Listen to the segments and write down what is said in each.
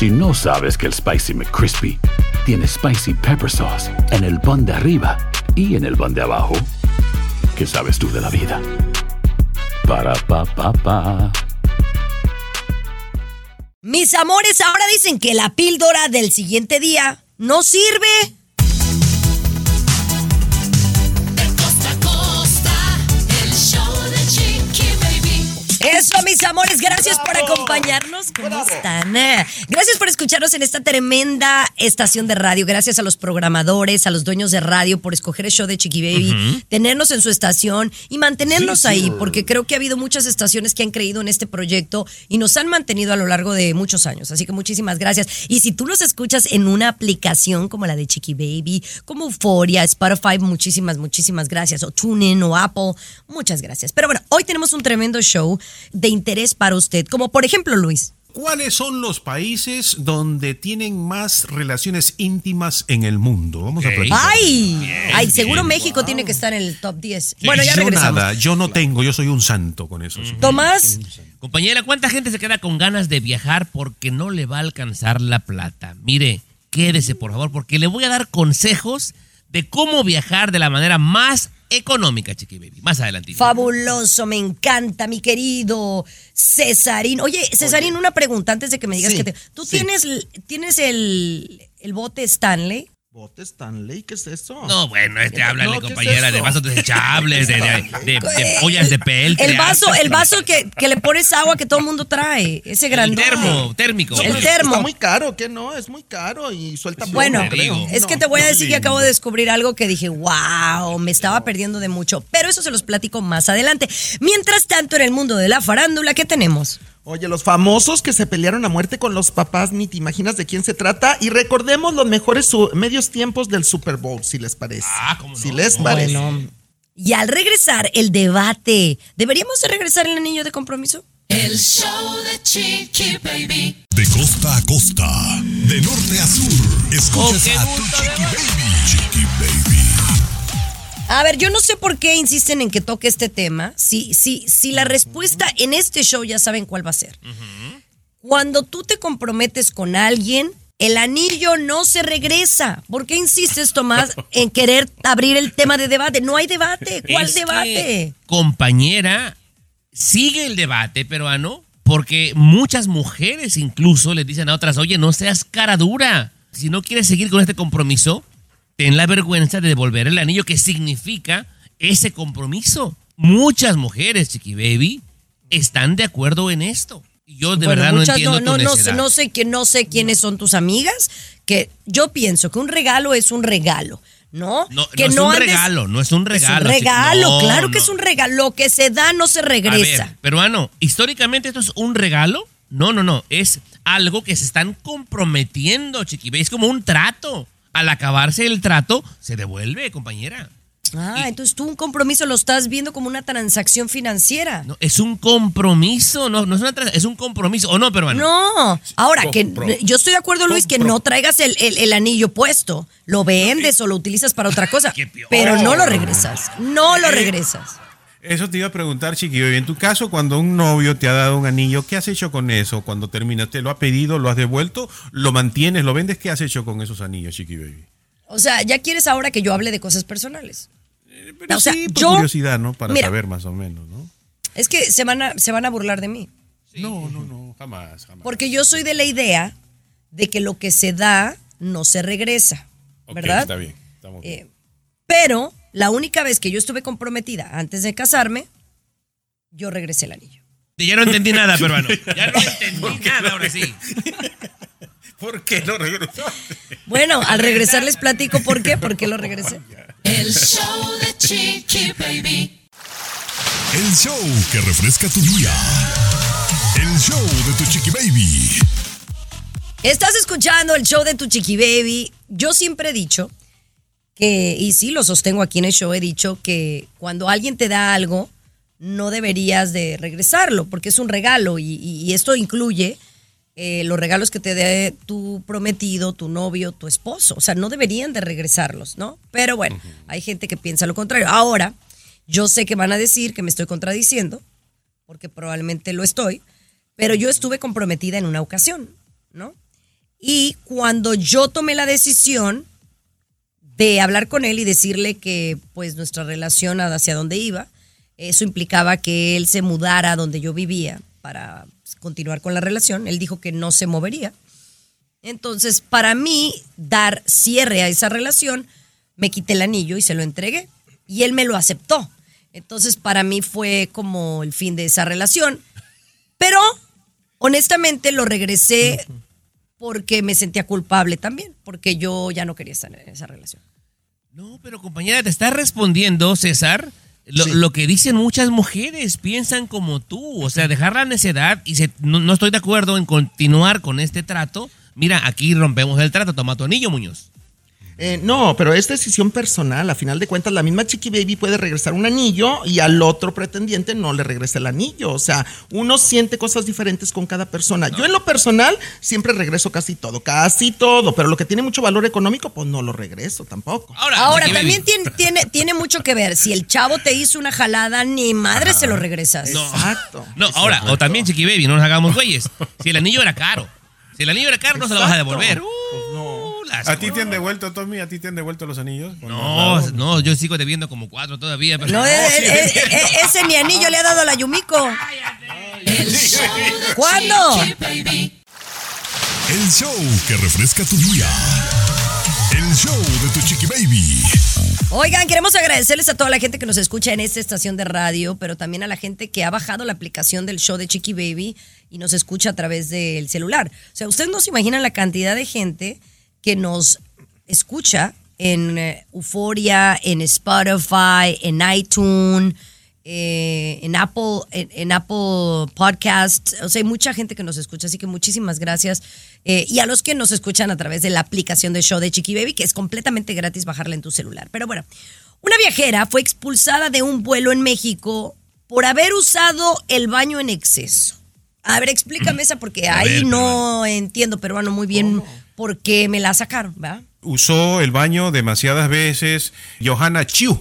Si no sabes que el Spicy McCrispy tiene Spicy Pepper Sauce en el pan de arriba y en el pan de abajo, ¿qué sabes tú de la vida? Para, pa, pa, pa. Mis amores, ahora dicen que la píldora del siguiente día no sirve. Eso, mis amores, gracias por acompañarnos. ¿Cómo están? Eh, Gracias por escucharnos en esta tremenda estación de radio. Gracias a los programadores, a los dueños de radio por escoger el show de Chiqui Baby, tenernos en su estación y mantenernos ahí, porque creo que ha habido muchas estaciones que han creído en este proyecto y nos han mantenido a lo largo de muchos años. Así que muchísimas gracias. Y si tú los escuchas en una aplicación como la de Chiqui Baby, como Euphoria, Spotify, muchísimas, muchísimas gracias. O TuneIn o Apple, muchas gracias. Pero bueno, hoy tenemos un tremendo show de interés para usted, como por ejemplo, Luis. ¿Cuáles son los países donde tienen más relaciones íntimas en el mundo? Vamos a platicar. ¡Ay! Ay, seguro México tiene que estar en el top 10. Bueno, ya yo regresamos. nada, yo no tengo, yo soy un santo con eso. Tomás, Compañera, ¿cuánta gente se queda con ganas de viajar porque no le va a alcanzar la plata? Mire, quédese por favor, porque le voy a dar consejos de cómo viajar de la manera más económica, Chiqui Baby. Más adelantito. fabuloso, me encanta, mi querido Cesarín. Oye, Cesarín, una pregunta antes de que me digas Sí, que te. ¿Tú sí. tienes, tienes el, el bote Stanley? ¿Bote Stanley? ¿Qué es eso? No, bueno, este háblale, No, ¿qué es compañera, de vasos desechables, de, de, de- de ollas de peltre. El vaso, el vaso que, que le pones agua que todo el mundo trae. Ese El grandote. termo, térmico. El termo. Está muy caro, ¿qué no? Es muy caro y suelta plomo, Bueno, creo. es que te voy a decir que acabo de descubrir algo que dije, wow, me estaba perdiendo de mucho. Pero eso se los platico más adelante. Mientras tanto, en el mundo de la farándula, ¿qué tenemos? Oye, los famosos que se pelearon a muerte con los papás, ni te imaginas de quién se trata. Y recordemos los mejores medios tiempos del Super Bowl, si les parece. Ah, ¿cómo no? Si les parece. Y al regresar, el debate. ¿Deberíamos de regresar el anillo de compromiso? El show de Chiqui Baby. De costa a costa, de norte a sur, escuchas Oh, a tu Chiqui Baby. A ver, yo no sé por qué insisten en que toque este tema. Si, si, si la respuesta en este show ya saben cuál va a ser. Cuando tú te comprometes con alguien, el anillo no se regresa. ¿Por qué insistes, Tomás, en querer abrir el tema de debate? No hay debate. ¿Cuál Es debate? compañera, sigue el debate peruano porque muchas mujeres incluso les dicen a otras, oye, no seas cara dura. Si no quieres seguir con este compromiso, ten la vergüenza de devolver el anillo que significa ese compromiso. Muchas mujeres, Chiqui Baby, están de acuerdo en esto. Y yo de Bueno, verdad no entiendo no, tu no, no, sé que no sé quiénes son tus amigas, que yo pienso que un regalo es un regalo, ¿no? No, que no es un andes- regalo, no es un regalo. Es un regalo, no, claro que es un regalo. Lo que se da no se A regresa. ver, peruano, históricamente esto es un regalo. No, no, no. Es algo que se están comprometiendo, chiqui. Es como un trato. Al acabarse el trato, se devuelve, compañera. Ah, entonces tú un compromiso lo estás viendo como una transacción financiera. No, es un compromiso, no, no es una es un compromiso. ¿O no, peruano? No, ahora que yo estoy de acuerdo, Luis, que no traigas el, el- el anillo puesto, lo vendes o lo utilizas para otra cosa, pero no lo regresas, no Eh, lo regresas. Eso te iba a preguntar, Chiqui Baby. En tu caso, cuando un novio te ha dado un anillo, ¿qué has hecho con eso? Cuando terminas, ¿te lo ha pedido, lo has devuelto, lo mantienes, lo vendes? ¿Qué has hecho con esos anillos, Chiqui Baby? O sea, ya quieres ahora que yo hable de cosas personales. Pero O sea, sí, por yo- curiosidad, ¿no? Para Mira. saber más o menos, ¿no? Es que se van a, se van a burlar de mí. No, no, no, jamás, jamás. Porque yo soy de la idea de que lo que se da no se regresa, ¿verdad? Está bien, estamos bien. Eh, pero la única vez que yo estuve comprometida antes de casarme, yo regresé el anillo. Ya no entendí nada, peruano. Ya no entendí nada, ahora sí. ¿Por qué no regresaste? Bueno, al regresar les platico por qué, por qué lo regresé. El show de Chiqui Baby. El show que refresca tu día. El show de tu Chiqui Baby. Estás escuchando el show de tu chiqui baby. Yo siempre he dicho que, y sí lo sostengo aquí en el show, he dicho que cuando alguien te da algo, no deberías de regresarlo, porque es un regalo y, y- y esto incluye eh, los regalos que te dé tu prometido, tu novio, tu esposo. O sea, no deberían de regresarlos, ¿no? Pero bueno, hay gente que piensa lo contrario. Ahora, yo sé que van a decir que me estoy contradiciendo, porque probablemente lo estoy, pero yo estuve comprometida en una ocasión, ¿no? Y cuando yo tomé la decisión de hablar con él y decirle que pues nuestra relación hacia dónde iba, eso implicaba que él se mudara a donde yo vivía para pues, continuar con la relación. Él dijo que no se movería. Entonces, para mí, dar cierre a esa relación, me quité el anillo y se lo entregué. Y él me lo aceptó. Entonces, para mí fue como el fin de esa relación. Pero, honestamente, lo regresé porque me sentía culpable también, porque yo ya no quería estar en esa relación. No, pero compañera, te está respondiendo, César, lo, Sí. lo que dicen muchas mujeres, piensan como tú, o sea, dejar la necedad y se- no, no estoy de acuerdo en continuar con este trato. Mira, aquí rompemos el trato, toma tu anillo, Muñoz. Eh, no, pero es decisión personal. A final de cuentas, la misma Chiqui Baby puede regresar un anillo y al otro pretendiente no le regresa el anillo. O sea, uno siente cosas diferentes con cada persona. Yo en lo personal siempre regreso casi todo, casi todo, pero lo que tiene mucho valor económico, pues no lo regreso tampoco. Ahora, Ahora, también tiene, tiene, tiene mucho que ver. Si el chavo te hizo una jalada, ni madre se lo regresas. No. Exacto. No, ahora, o también, Chiqui Baby, no nos hagamos güeyes. Si el anillo era caro, si el anillo era caro, no se lo vas a devolver. Uh, ¿A ti te han devuelto, Tommy? ¿A ti te han devuelto los anillos? No, no, yo sigo debiendo como cuatro todavía. Pero No, eh, eh, eh, eh, ese ni anillo le ha dado a la Yumiko. ¿Cuándo? Chiqui Baby. El show que refresca tu día. El show de tu chiqui baby. Oigan, queremos agradecerles a toda la gente que nos escucha en esta estación de radio, pero también a la gente que ha bajado la aplicación del show de Chiqui Baby y nos escucha a través del celular. O sea, ustedes no se imaginan la cantidad de gente que nos escucha en eh, Euforia, en Spotify, en iTunes, eh, en Apple, en, en Apple Podcast. O sea, hay mucha gente que nos escucha, así que muchísimas gracias. Eh, y a los que nos escuchan a través de la aplicación de show de Chiqui Baby, que es completamente gratis bajarla en tu celular. Pero bueno, una viajera fue expulsada de un vuelo en México por haber usado el baño en exceso. A ver, explícame esa porque ahí ver, no entiendo peruano muy bien qué me la sacaron, ¿verdad? Usó el baño demasiadas veces. Johanna Chiu.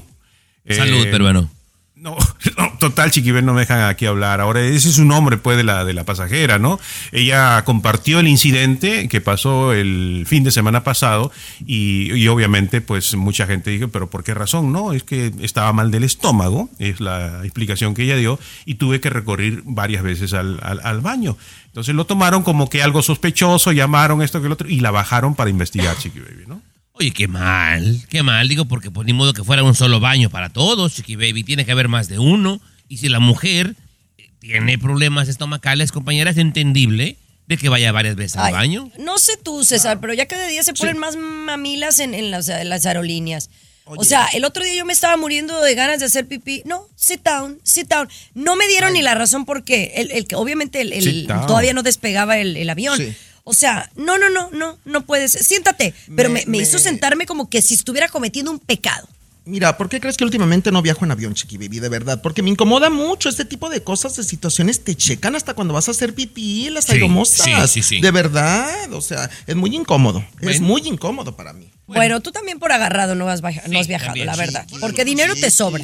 Salud, Eh, peruano. No, no, total, Chiquibel, no me dejan aquí hablar. Ahora, ese es su nombre, pues, de la, de la pasajera, ¿no? Ella compartió el incidente que pasó el fin de semana pasado y, y obviamente, pues, mucha gente dijo, pero ¿por qué razón? No, es que estaba mal del estómago, es la explicación que ella dio, y tuve que recorrer varias veces al, al- al baño. Entonces lo tomaron como que algo sospechoso, llamaron esto que el otro, y la bajaron para investigar, Chiqui Baby, ¿no? Oye, qué mal, qué mal, digo, porque pues ni modo que fuera un solo baño para todos, Chiqui Baby, tiene que haber más de uno. Y si la mujer eh, tiene problemas estomacales, compañera, es entendible de que vaya varias veces al baño. No sé tú, César, pero ya cada día se ponen más mamilas en, en las, en las aerolíneas. O sea, el otro día yo me estaba muriendo de ganas de hacer pipí. No, sit down, sit down. No me dieron ni la razón por qué. El, el que obviamente el, todavía no despegaba el, el avión. Sí. O sea, no, no, no, no, no puedes. Siéntate. Pero me, Me- me hizo me- sentarme como que si estuviera cometiendo un pecado. Mira, ¿por qué crees que últimamente no viajo en avión, Chiqui Baby? De verdad, porque me incomoda mucho este tipo de cosas, de situaciones. Te checan hasta cuando vas a hacer pipí, las Sí, aeromosas. sí, sí, sí. De verdad, o sea, es muy incómodo. Es muy incómodo para mí. Bueno, tú también por agarrado no has, no viajado, también, la sí. verdad. Porque dinero te sobra.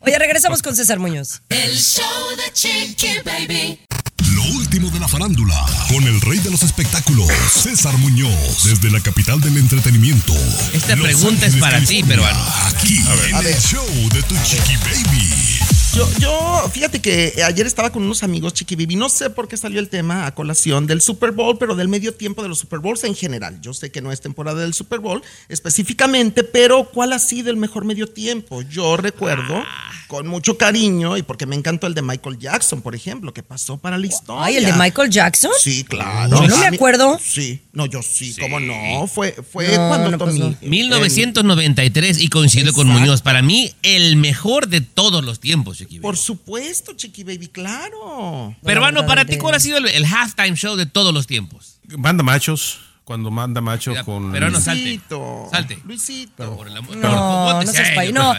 Oye, regresamos con César Muñoz. El show de Chiqui Baby. Lo último de la farándula, con el rey de los espectáculos, César Muñoz, desde la capital del entretenimiento. Esta Los pregunta es para ti, peruano. Aquí, en el show de tu chiqui baby. Yo, yo, fíjate que ayer estaba con unos amigos, Chiqui Baby. No sé por qué salió el tema a colación del Super Bowl, pero del medio tiempo de los Super Bowls en general. Yo sé que no es temporada del Super Bowl específicamente, pero ¿cuál ha sido el mejor medio tiempo? Yo recuerdo con mucho cariño y porque me encantó el de Michael Jackson, por ejemplo, que pasó para la historia. Ay, el de Michael Jackson. Sí, claro. Yo no me acuerdo. Sí, no, yo sí, cómo no. Fue, fue No, cuando no, pues Tommy. no. 1993 y coincido con. Muñoz. Para mí, el mejor de todos los tiempos, Chiqui Baby. Por supuesto, Chiqui Baby, claro. Peruano, para ti, ¿cuál ha sido el, el halftime show de todos los tiempos? Manda machos, cuando manda machos Mira, con... pero no salte. Luisito. Salte. Luisito. Por el amor- No, pero no seas No, peruano.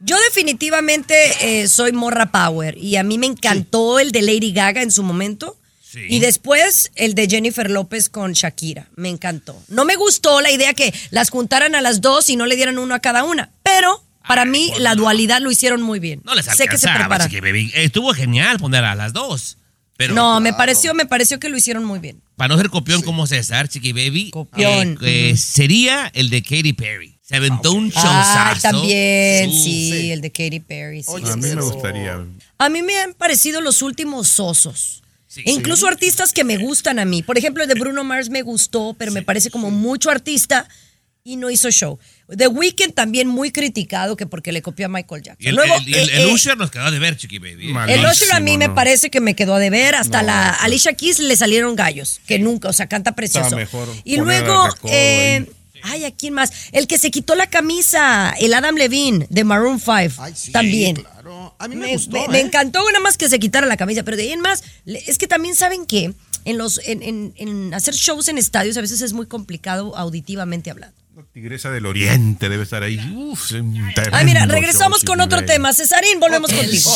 yo definitivamente eh, soy morra power y a mí me encantó el de Lady Gaga en su momento. Sí. Y después el de Jennifer López con Shakira. Me encantó. No me gustó la idea que las juntaran a las dos y no le dieran uno a cada una. Pero para Ay, mí la no. dualidad lo hicieron muy bien. No les sé que se Baby. Estuvo genial poner a las dos. Pero no, me pareció, me pareció que lo hicieron muy bien. para no ser copión como César, Chiqui Baby, Copión. eh, eh, sería el de Katy Perry. Se aventó un Ah, showzazo. también, Uf. sí, el de Katy Perry. sí, Oye, A sí, mí sí. me gustaría. A mí me han parecido los últimos sosos. Sí. E incluso artistas que me gustan a mí. Por ejemplo, el de Bruno Mars me gustó, pero me parece como mucho artista y no hizo show. The Weeknd también muy criticado que porque le copió a Michael Jackson. Y el, Luego, el- el- eh, el eh, Usher nos quedó de ver, Chiqui Baby. Mal. el Usher a mí me ¿no? parece que me quedó a deber. Hasta la Alicia Keys le salieron gallos, que nunca, o sea, canta precioso. Mejor y luego, eh. Ay, ¿a quién más? El que se quitó la camisa, el Adam Levine de Maroon 5, Ay, sí, también. Claro. A mí me, Me, gustó. me- me ¿eh? encantó nada más que se quitara la camisa, pero de ahí en más, es que también saben que en los en, en- en hacer shows en estadios a veces es muy complicado auditivamente hablando. La Tigresa del Oriente debe estar ahí. Uf, un Ay, mira, regresamos show, con otro tema. Cesarín, volvemos El contigo.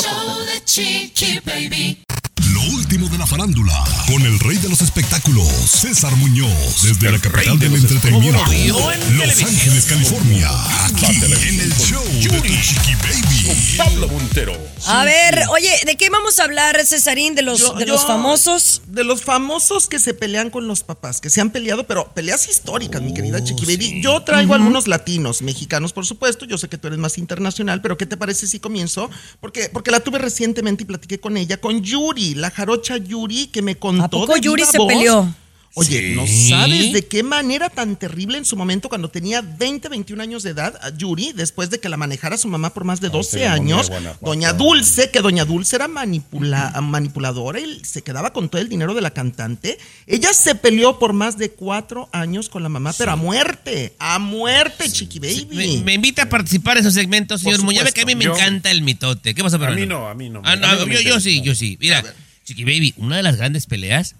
Lo último de la farándula, con el rey de los espectáculos, César Muñoz, desde la capital del entretenimiento, ¿Cómo lo vio en Los televisión? Ángeles, California, aquí en el show de tu Chiqui Baby. Pablo Montero. A ver, oye, ¿de qué vamos a hablar, Cesarín? ¿De los, Yo- de yo- los famosos? De los famosos que se pelean con los papás, que se han peleado, pero peleas históricas, mi querida Chiqui Baby. Yo traigo algunos latinos, mexicanos, por supuesto. Yo sé que tú eres más internacional, pero ¿qué te parece si comienzo? Porque, porque la tuve recientemente y platiqué con ella, con Yuri, la jarocha Yuri, que me contó. ¿A poco de Yuri se voz. peleó? Oye, Sí. no sabes de qué manera tan terrible en su momento cuando tenía 20, 21 años de edad, a Yuri, después de que la manejara su mamá por más de 12 ceremonia de años, doña Dulce, que doña Dulce era manipula- manipuladora y se quedaba con todo el dinero de la cantante, ella se peleó por más de cuatro años con la mamá, pero a muerte, a muerte, chiqui baby. Me, me invita a participar en esos segmentos, señor Muñoz, que a mí me Yo- encanta el mitote. ¿Qué pasa, A mí no, a mí no. Ah, no, A mí no yo, yo sí, yo sí. Mira, Chiqui Baby, una de las grandes peleas,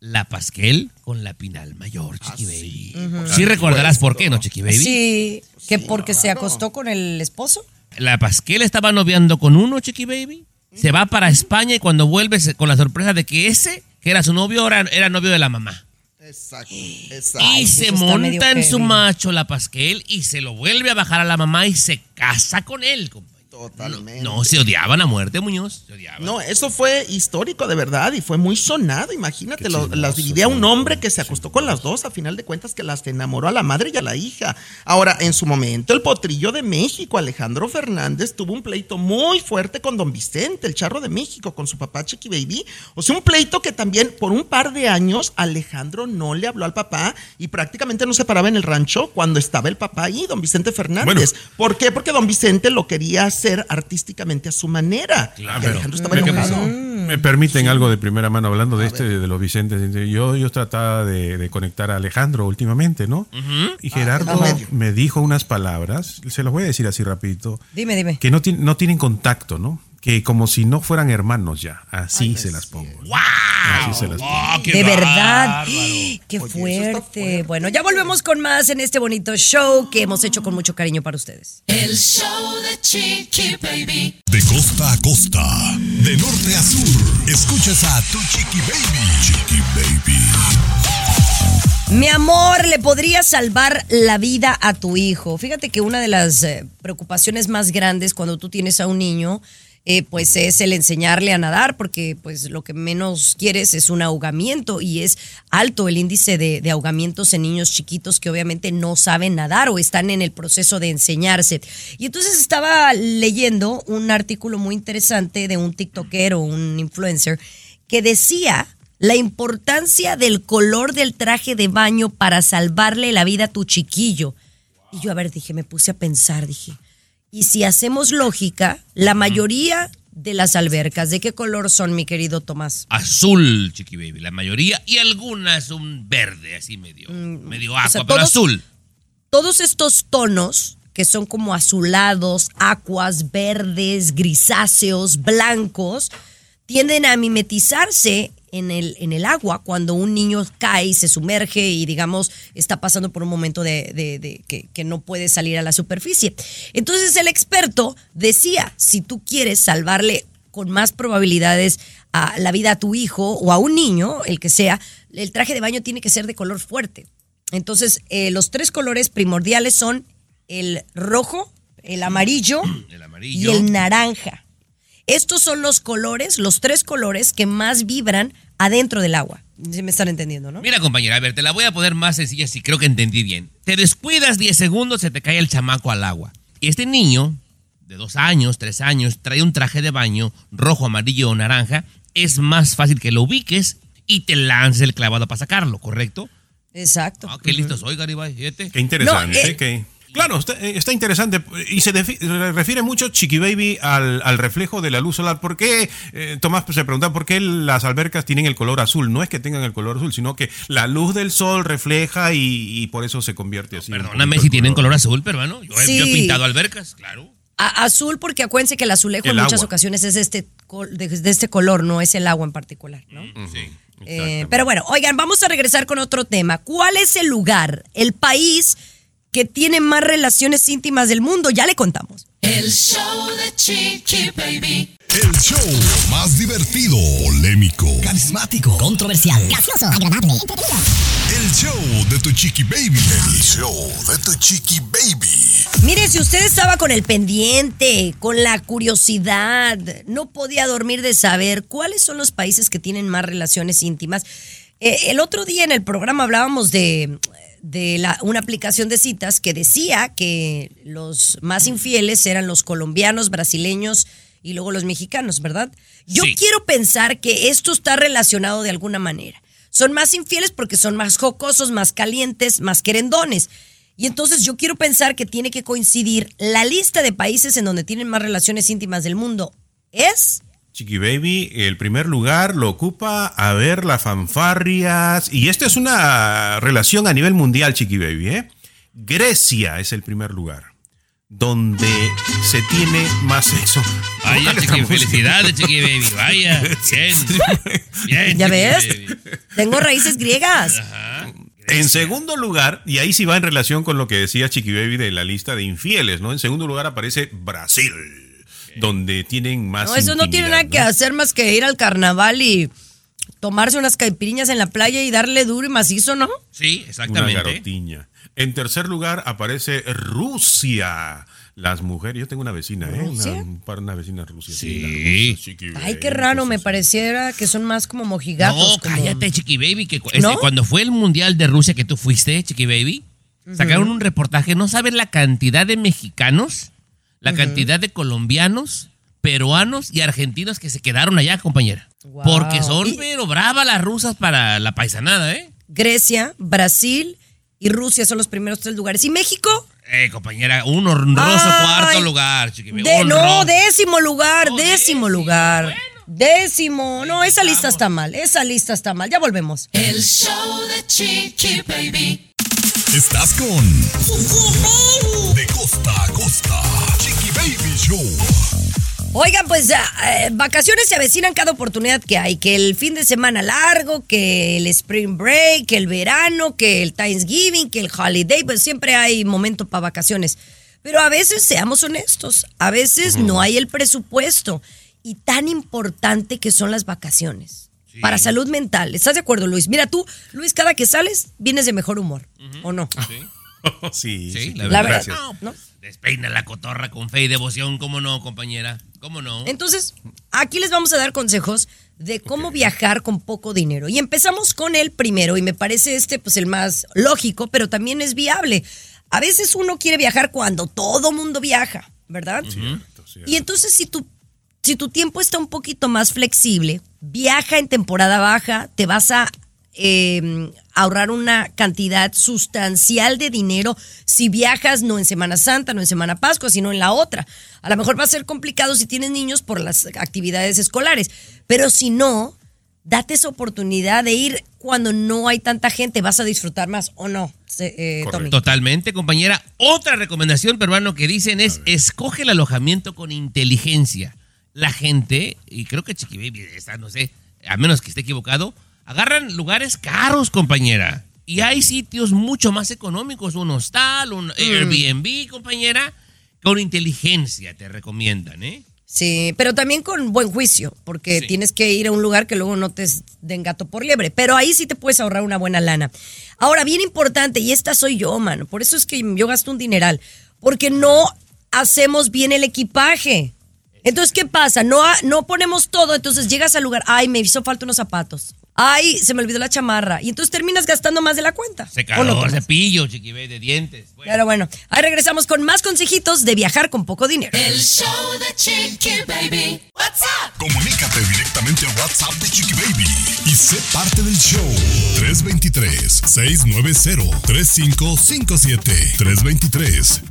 la Pasquel con la Pinal Mayor, Chiqui Baby. Sí recordarás por qué, ¿no, Chiqui Baby? Sí, que porque se acostó con el esposo. La Pasquel estaba noviando con uno, Chiqui Baby. Se va para España y cuando vuelve se- con la sorpresa de que ese, que era su novio, era, era novio de la mamá. Exacto, exacto. Y pues se monta en su macho la Pasquel y se lo vuelve a bajar a la mamá y se casa con él. Totalmente. No, se odiaban a muerte, Muñoz. Se odiaban. No, eso fue histórico de verdad y fue muy sonado. Imagínate, lo- las dividía un hombre que se acostó con las dos, a final de cuentas, que las enamoró a la madre y a la hija. Ahora, en su momento, el potrillo de México, Alejandro Fernández, tuvo un pleito muy fuerte con don Vicente, el charro de México, con su papá Chiqui Baby. O sea, un pleito que también por un par de años Alejandro no le habló al papá y prácticamente no se paraba en el rancho cuando estaba el papá ahí, don Vicente Fernández. ¿Por qué? Porque don Vicente lo quería hacer artísticamente a su manera. Claro. Alejandro estaba Me- enojado. Me permiten algo de primera mano hablando de este, de los Vicentes. Yo, yo trataba de, de conectar a Alejandro últimamente, ¿no? Y Gerardo Ajá. me dijo unas palabras, se las voy a decir así rapidito, Dime, dime. que no, ti- no tienen contacto, ¿no? Que como si no fueran hermanos ya. Así se las pongo. Así se las pongo. Oh, qué de verdad. bárbaro. Qué Oye, fuerte. Bueno, ya volvemos con más en este bonito show que hemos hecho con mucho cariño para ustedes. El show de Chiqui Baby. De costa a costa, de norte a sur, escuchas a tu Chiqui Baby. Chiqui Baby. Mi amor, le podría salvar la vida a tu hijo. Fíjate que una de las eh, preocupaciones más grandes cuando tú tienes a un niño, eh, pues es el enseñarle a nadar, porque pues lo que menos quieres es un ahogamiento y es alto el índice de, de ahogamientos en niños chiquitos que obviamente no saben nadar o están en el proceso de enseñarse. Y entonces estaba leyendo un artículo muy interesante de un tiktokero, un influencer, que decía la importancia del color del traje de baño para salvarle la vida a tu chiquillo. Y yo, a ver, dije, me puse a pensar, dije, y si hacemos lógica, la mayoría de las albercas, ¿de qué color son, mi querido Tomás? Azul, Chiqui Baby, la mayoría. Y algunas un verde, así medio, medio agua, Mm, sea, pero todos- azul. Todos estos tonos, que son como azulados, acuas, verdes, grisáceos, blancos, tienden a mimetizarse en el, en el agua cuando un niño cae y se sumerge y digamos está pasando por un momento de, de- de que, que no puede salir a la superficie. Entonces el experto decía, si tú quieres salvarle con más probabilidades a la vida a tu hijo o a un niño, el que sea, el traje de baño tiene que ser de color fuerte. Entonces, eh, los tres colores primordiales son el rojo, el amarillo, El amarillo. y el naranja. Estos son los colores, los tres colores que más vibran adentro del agua. ¿Sí me están entendiendo, no? Mira, compañera, a ver, te la voy a poner más sencilla si creo que entendí bien. Te descuidas 10 segundos, se te cae el chamaco al agua. Y este niño, de dos años, tres años, trae un traje de baño rojo, amarillo o naranja. Es más fácil que lo ubiques y te lances el clavado para sacarlo, ¿correcto? Exacto. Ah, qué listo soy, Garibay. fíjate. Qué interesante. No, eh, Claro, está, eh, está interesante y se refiere mucho Chiqui Baby al, al reflejo de la luz solar. ¿Por qué, eh, Tomás se pregunta, por qué las albercas tienen el color azul? No es que tengan el color azul, sino que la luz del sol refleja y, y por eso se convierte así. Perdóname si tienen color azul, pero bueno, yo, he- Sí. yo he pintado albercas, claro. A- azul porque acuérdense que el azulejo El en muchas agua. ocasiones es este, col- de, de este color, no es el agua en particular, ¿no? Sí. Eh, pero bueno, oigan, vamos a regresar con otro tema. ¿Cuál es el lugar, el país que tiene más relaciones íntimas del mundo? Ya le contamos. El show de Chiqui Baby. El show más divertido, polémico, Carismático, controversial, gracioso, agradable, el show de tu chiqui baby. El show de tu chiqui baby. Mire, si usted estaba con el pendiente, con la curiosidad, no podía dormir de saber cuáles son los países que tienen más relaciones íntimas. Eh, el otro día en el programa hablábamos de, de la- una aplicación de citas que decía que los más infieles eran los colombianos, brasileños y luego los mexicanos, ¿verdad? Yo Sí. quiero pensar que esto está relacionado de alguna manera. Son más infieles porque son más jocosos, más calientes, más querendones. Y entonces yo quiero pensar que tiene que coincidir la lista de países en donde tienen más relaciones íntimas del mundo. ¿Es? Chiqui Baby, el primer lugar lo ocupa a ver las fanfarrias. Y esta es una relación a nivel mundial, Chiqui Baby, ¿eh? Grecia es el primer lugar. Donde se tiene más sexo. Vaya, chiqui, felicidades, chiqui baby. Vaya, bien. Bien, ¿Ya ves? baby. Tengo raíces griegas. En segundo lugar, y ahí sí va en relación con lo que decía Chiqui Baby de la lista de infieles, ¿no? En segundo lugar aparece Brasil, donde tienen más. No, eso no tiene nada que hacer más que ir al carnaval y tomarse unas caipiriñas en la playa y darle duro y macizo, ¿no? Sí, Una exactamente. garotiña. En tercer lugar aparece Rusia. Las mujeres, yo tengo una vecina, ¿eh? Una, ¿Rusia? un par de vecinas rusas. Sí. Ay, qué raro, me pareciera que son más como mojigatos. No, como- cállate, Chiqui Baby, que este, ¿No? cuando fue el Mundial de Rusia que tú fuiste, Chiqui Baby, sacaron un reportaje, no sabes la cantidad de mexicanos, la cantidad de colombianos, peruanos y argentinos que se quedaron allá, compañera. Wow. Porque son, Y- pero bravas las rusas para la paisanada, ¿eh? Grecia, Brasil y Rusia son los primeros tres lugares. ¿Y México? Eh, compañera, un honroso Ay, cuarto lugar. De- no, décimo lugar, Oh, décimo décimo, lugar. bueno. Décimo. No, esa lista está mal. Esa lista está mal. Ya volvemos. El show de Chiqui Baby. Estás con De costa a costa. Oigan, pues ah, eh, vacaciones se avecinan cada oportunidad que hay. Que el fin de semana largo, que el spring break, que el verano, que el Thanksgiving, que el holiday. Pues siempre hay momento para vacaciones. Pero a veces, seamos honestos, a veces no hay el presupuesto. Y tan importante que son las vacaciones. Para salud mental. ¿Estás de acuerdo, Luis? Mira tú, Luis, cada que sales, vienes de mejor humor. ¿O no? sí, Sí, sí, la La verdad. verdad. No, ¿no? Despeina la cotorra con fe y devoción, ¿cómo no, compañera? ¿Cómo no? Entonces, aquí les vamos a dar consejos de cómo viajar con poco dinero. Y empezamos con el primero, y me parece este pues el más lógico, pero también es viable. A veces uno quiere viajar cuando todo mundo viaja, ¿verdad? Y entonces si tu, si tu tiempo está un poquito más flexible, viaja en temporada baja, te vas a eh, ahorrar una cantidad sustancial de dinero si viajas no en Semana Santa, no en Semana Pascua, sino en la otra. A lo mejor va a ser complicado si tienes niños por las actividades escolares, pero si no, date esa oportunidad de ir cuando no hay tanta gente, vas a disfrutar más o no, eh, Tommy. Totalmente, compañera. Otra recomendación peruano que dicen es escoge el alojamiento con inteligencia. La gente, y creo que Chiqui Baby está, no sé, a menos que esté equivocado, agarran lugares caros, compañera. Y hay sitios mucho más económicos, un hostal, un Airbnb, compañera, con inteligencia te recomiendan, ¿eh? Sí, pero también con buen juicio, porque Sí. tienes que ir a un lugar que luego no te den gato por liebre. Pero ahí sí te puedes ahorrar una buena lana. Ahora, bien importante, y esta soy yo, mano. Por eso es que yo gasto un dineral. Porque no hacemos bien el equipaje. Entonces, ¿qué pasa? No, no ponemos todo, entonces llegas al lugar, ay, me hizo falta unos zapatos. Ay, se me olvidó la chamarra. Y entonces terminas gastando más de la cuenta. ¿O no, Secador, Tomás? cepillo, Chiqui Baby, de dientes. Bueno, Pero bueno, ahí regresamos con más consejitos de viajar con poco dinero. El show de Chiqui Baby. What's up? Comunícate directamente al WhatsApp de Chiqui Baby y sé parte del show. 323-690-3557. 323-690-3557. What's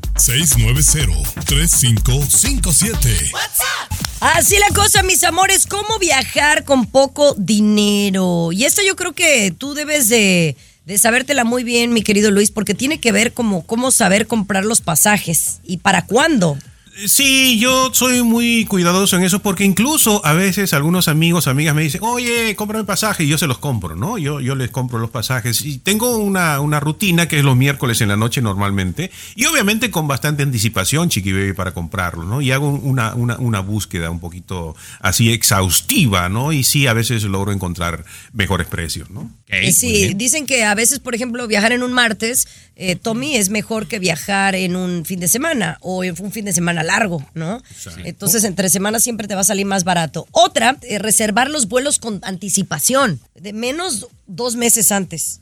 up? Así la cosa, mis amores, cómo viajar con poco dinero. Y esto yo creo que tú debes de, de sabértela muy bien, mi querido Luis, porque tiene que ver como cómo saber comprar los pasajes y para cuándo. Sí, yo soy muy cuidadoso en eso porque incluso a veces algunos amigos, amigas me dicen, oye, cómprame pasaje y yo se los compro, ¿no? Yo, yo les compro los pasajes y tengo una, una rutina que es los miércoles en la noche normalmente y obviamente con bastante anticipación, Chiqui Baby, para comprarlo, ¿no? Y hago una, una, una búsqueda un poquito así exhaustiva, ¿no? Y sí, a veces logro encontrar mejores precios, ¿no? ok, muy sí, dicen que a veces, por ejemplo, viajar en un martes, eh, Tommy, es mejor que viajar en un fin de semana o en un fin de semana largo, ¿no? Entonces, entre semanas siempre te va a salir más barato. Otra, eh, reservar los vuelos con anticipación, de menos dos meses antes.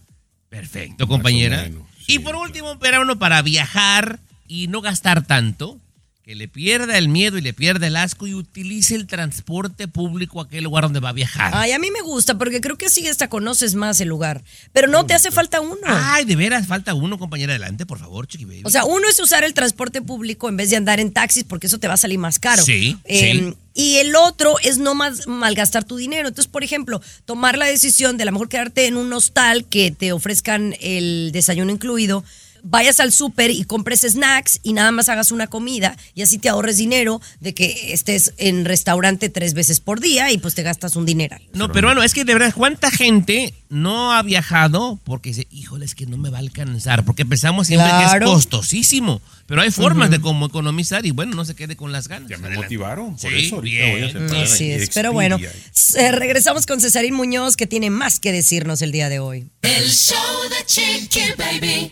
Perfecto, compañera. menos, y por último, para uno para viajar y no gastar tanto, que le pierda el miedo y le pierda el asco y utilice el transporte público a aquel lugar donde va a viajar. Ay, a mí me gusta porque creo que así hasta conoces más el lugar. Pero no te hace falta uno. Ay, de veras, falta uno, compañera, adelante, por favor, chiqui baby. O sea, uno es usar el transporte público en vez de andar en taxis porque eso te va a salir más caro. Sí, Eh, sí. Y el otro es no más malgastar tu dinero. Entonces, por ejemplo, tomar la decisión de a lo mejor quedarte en un hostal que te ofrezcan el desayuno incluido. Vayas al súper y compres snacks y nada más hagas una comida y así te ahorres dinero de que estés en restaurante tres veces por día y pues te gastas un dineral. No, pero bueno, es que de verdad, ¿cuánta gente no ha viajado porque dice, híjole, es que no me va a alcanzar? Porque pensamos siempre que es costosísimo, pero hay formas de cómo economizar y bueno, no se quede con las ganas. Ya me Adelante. motivaron, por Sí, eso ahorita bien. voy a Así es. Pero bueno, eh, regresamos con Cesarín Muñoz que tiene más que decirnos el día de hoy. El show de Chiqui Baby.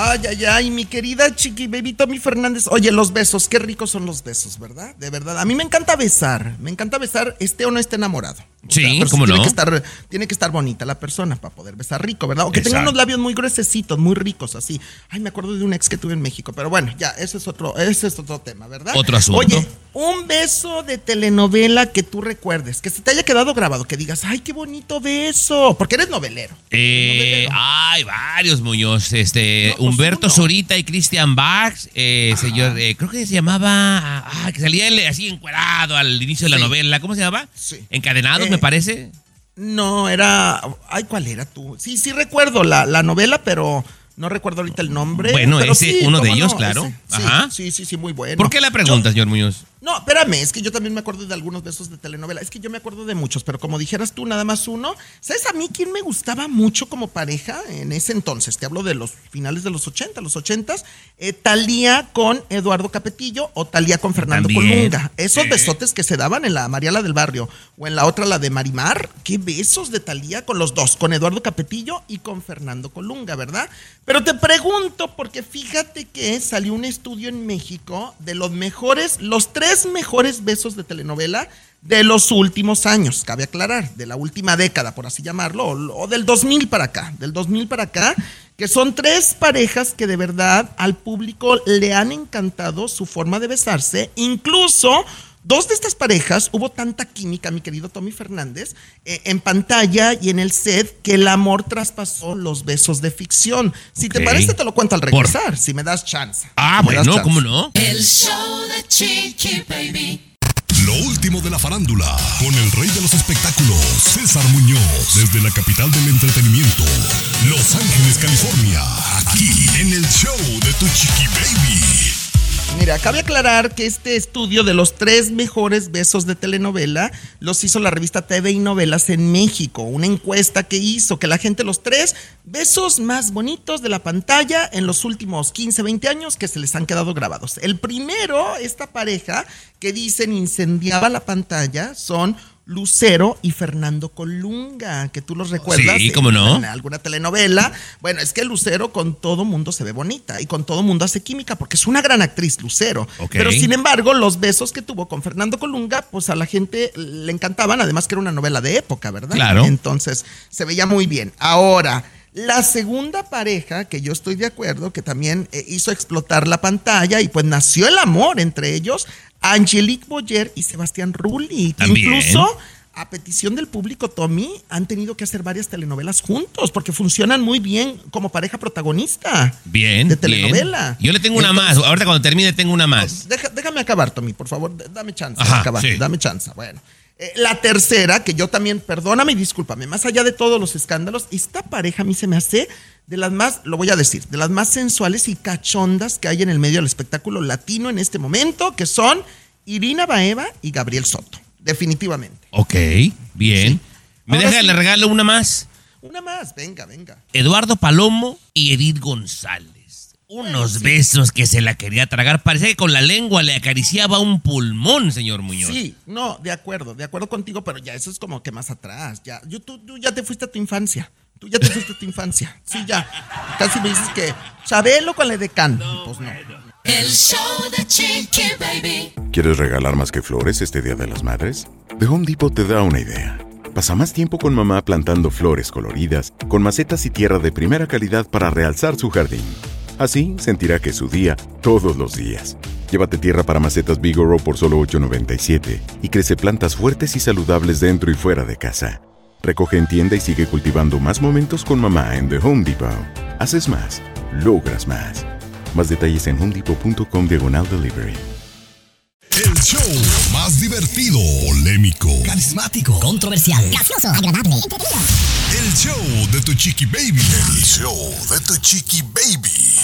Ay, ay, ay, mi querida chiqui baby Tommy Fernández. Oye, los besos, qué ricos son los besos, ¿verdad? De verdad. A mí me encanta besar. Me encanta besar, esté o no esté enamorado. O Sí, pero ¿cómo tiene no? Que estar, tiene que estar bonita la persona para poder besar rico, ¿verdad? O que tenga unos labios muy gruesecitos, muy ricos, así. Ay, me acuerdo de un ex que tuve en México. Pero bueno, ya, ese es otro, ese es otro tema, ¿verdad? Otro asunto. Oye, un beso de telenovela que tú recuerdes, que se te haya quedado grabado, que digas, ay, qué bonito beso. Porque eres novelero. Eh, Novelero. hay varios Muñoz, este, No, Humberto. Zurita y Christian Bach, eh, señor, eh, creo que se llamaba, ah, que salía él así encuerado al inicio de la Sí. novela, ¿cómo se llamaba? Sí. Encadenados, Eh, me parece. No, era. Ay, ¿cuál era tú? Sí, sí recuerdo la, la novela, pero no recuerdo ahorita el nombre. Bueno, pero ese, sí, uno de ellos, no, claro. ese. Sí, Ajá. sí, sí, sí, muy bueno. ¿Por qué la pregunta, señor Muñoz? No, espérame, es que yo también me acuerdo de algunos besos de telenovela. Es que yo me acuerdo de muchos, pero como dijeras tú, nada más uno. ¿Sabes a mí quién me gustaba mucho como pareja en ese entonces? Te hablo de los finales de los 80, los 80. Eh, Talía con Eduardo Capetillo o Talía con Fernando También. Colunga. Esos Sí. besotes que se daban en la Mariala del Barrio o en la otra, la de Marimar. Qué besos de Talía con los dos, con Eduardo Capetillo y con Fernando Colunga, ¿verdad? Pero te pregunto, porque fíjate que salió un estudio en México de los mejores, los tres mejores besos de telenovela de los últimos años, cabe aclarar, de la última década, por así llamarlo, o, del 2000 para acá, del 2000 para acá, que son tres parejas que de verdad al público le han encantado su forma de besarse, incluso dos de estas parejas hubo tanta química, mi querido Tommy Fernández, eh, en pantalla y en el set que el amor traspasó los besos de ficción. Si te parece, te lo cuento al Por- regresar, si me das chance. Ah, bueno, chance. ¿cómo no? El show de Chiqui Baby. Lo último de la farándula, con el rey de los espectáculos, César Muñoz, desde la capital del entretenimiento, Los Ángeles, California, aquí en el show de Tu Chiqui Baby. Mira, cabe aclarar que este estudio de los tres mejores besos de telenovela los hizo la revista TV y Novelas en México. Una encuesta que hizo que la gente los tres besos más bonitos de la pantalla en los últimos 15, 20 años que se les han quedado grabados. El primero, esta pareja que dicen incendiaba la pantalla, son Lucero y Fernando Colunga, que tú los recuerdas. Sí, en- cómo no. En alguna telenovela. Bueno, es que Lucero con todo mundo se ve bonita y con todo mundo hace química porque es una gran actriz, Lucero. Pero sin embargo, los besos que tuvo con Fernando Colunga, pues a la gente le encantaban, además que era una novela de época, ¿verdad? Claro. Entonces, se veía muy bien. Ahora, la segunda pareja, que yo estoy de acuerdo, que también eh, hizo explotar la pantalla y pues nació el amor entre ellos, Angelique Boyer y Sebastián Rulli, También. incluso a petición del público, Tommy, han tenido que hacer varias telenovelas juntos porque funcionan muy bien como pareja protagonista. Bien. De bien. telenovela. Yo le tengo una más. Ahorita cuando termine tengo una más. Deja- déjame acabar, Tommy, por favor. Dame chance Ajá, acabar. sí. Dame chance. Bueno. Eh, la tercera, que yo también, perdóname y discúlpame, más allá de todos los escándalos, esta pareja a mí se me hace de las más, lo voy a decir, de las más sensuales y cachondas que hay en el medio del espectáculo latino en este momento, que son Irina Baeva y Gabriel Soto. Definitivamente. Ok, bien. ¿Me Ahora deja, sí. le regalo una más? Una más, venga, venga. Eduardo Palomo y Edith González. Unos besos que se la quería tragar. Parecía que con la lengua le acariciaba un pulmón, señor Muñoz. Sí, no, de acuerdo, de acuerdo contigo, pero ya eso es como que más atrás. Ya, yo, tú, tú ya te fuiste a tu infancia. Tú ya te fuiste a tu infancia. Sí, ya. Casi me dices que Chabelo con la Edecán. pues no. El show de Chiqui Baby. ¿Quieres regalar más que flores este Día de las Madres? The Home Depot te da una idea. Pasa más tiempo con mamá plantando flores coloridas, con macetas y tierra de primera calidad para realzar su jardín. Así sentirá que es su día todos los días. Llévate tierra para macetas Bigoro por solo $8.97 y crece plantas fuertes y saludables dentro y fuera de casa. Recoge en tienda y sigue cultivando más momentos con mamá en The Home Depot. Haces más, logras más. Más detalles en homedepot.com diagonal delivery. El show más divertido, polémico, Carismático. Controversial. Gracioso. Agradable. Entretenido. el show de tu chiqui baby. El show de tu chiqui baby.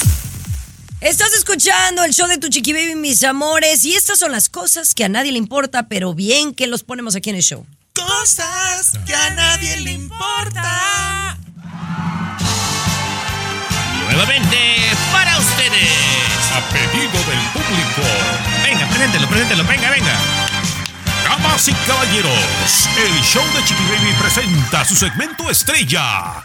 Estás escuchando el show de tu chiqui baby, mis amores, y estas son las cosas que a nadie le importa, pero bien que los ponemos aquí en el show. Cosas que a nadie le importa. Nuevamente para ustedes. A pedido del público. Venga, preséntelo, preséntelo, venga, venga. Damas y caballeros, el show de Chiqui Baby presenta su segmento estrella.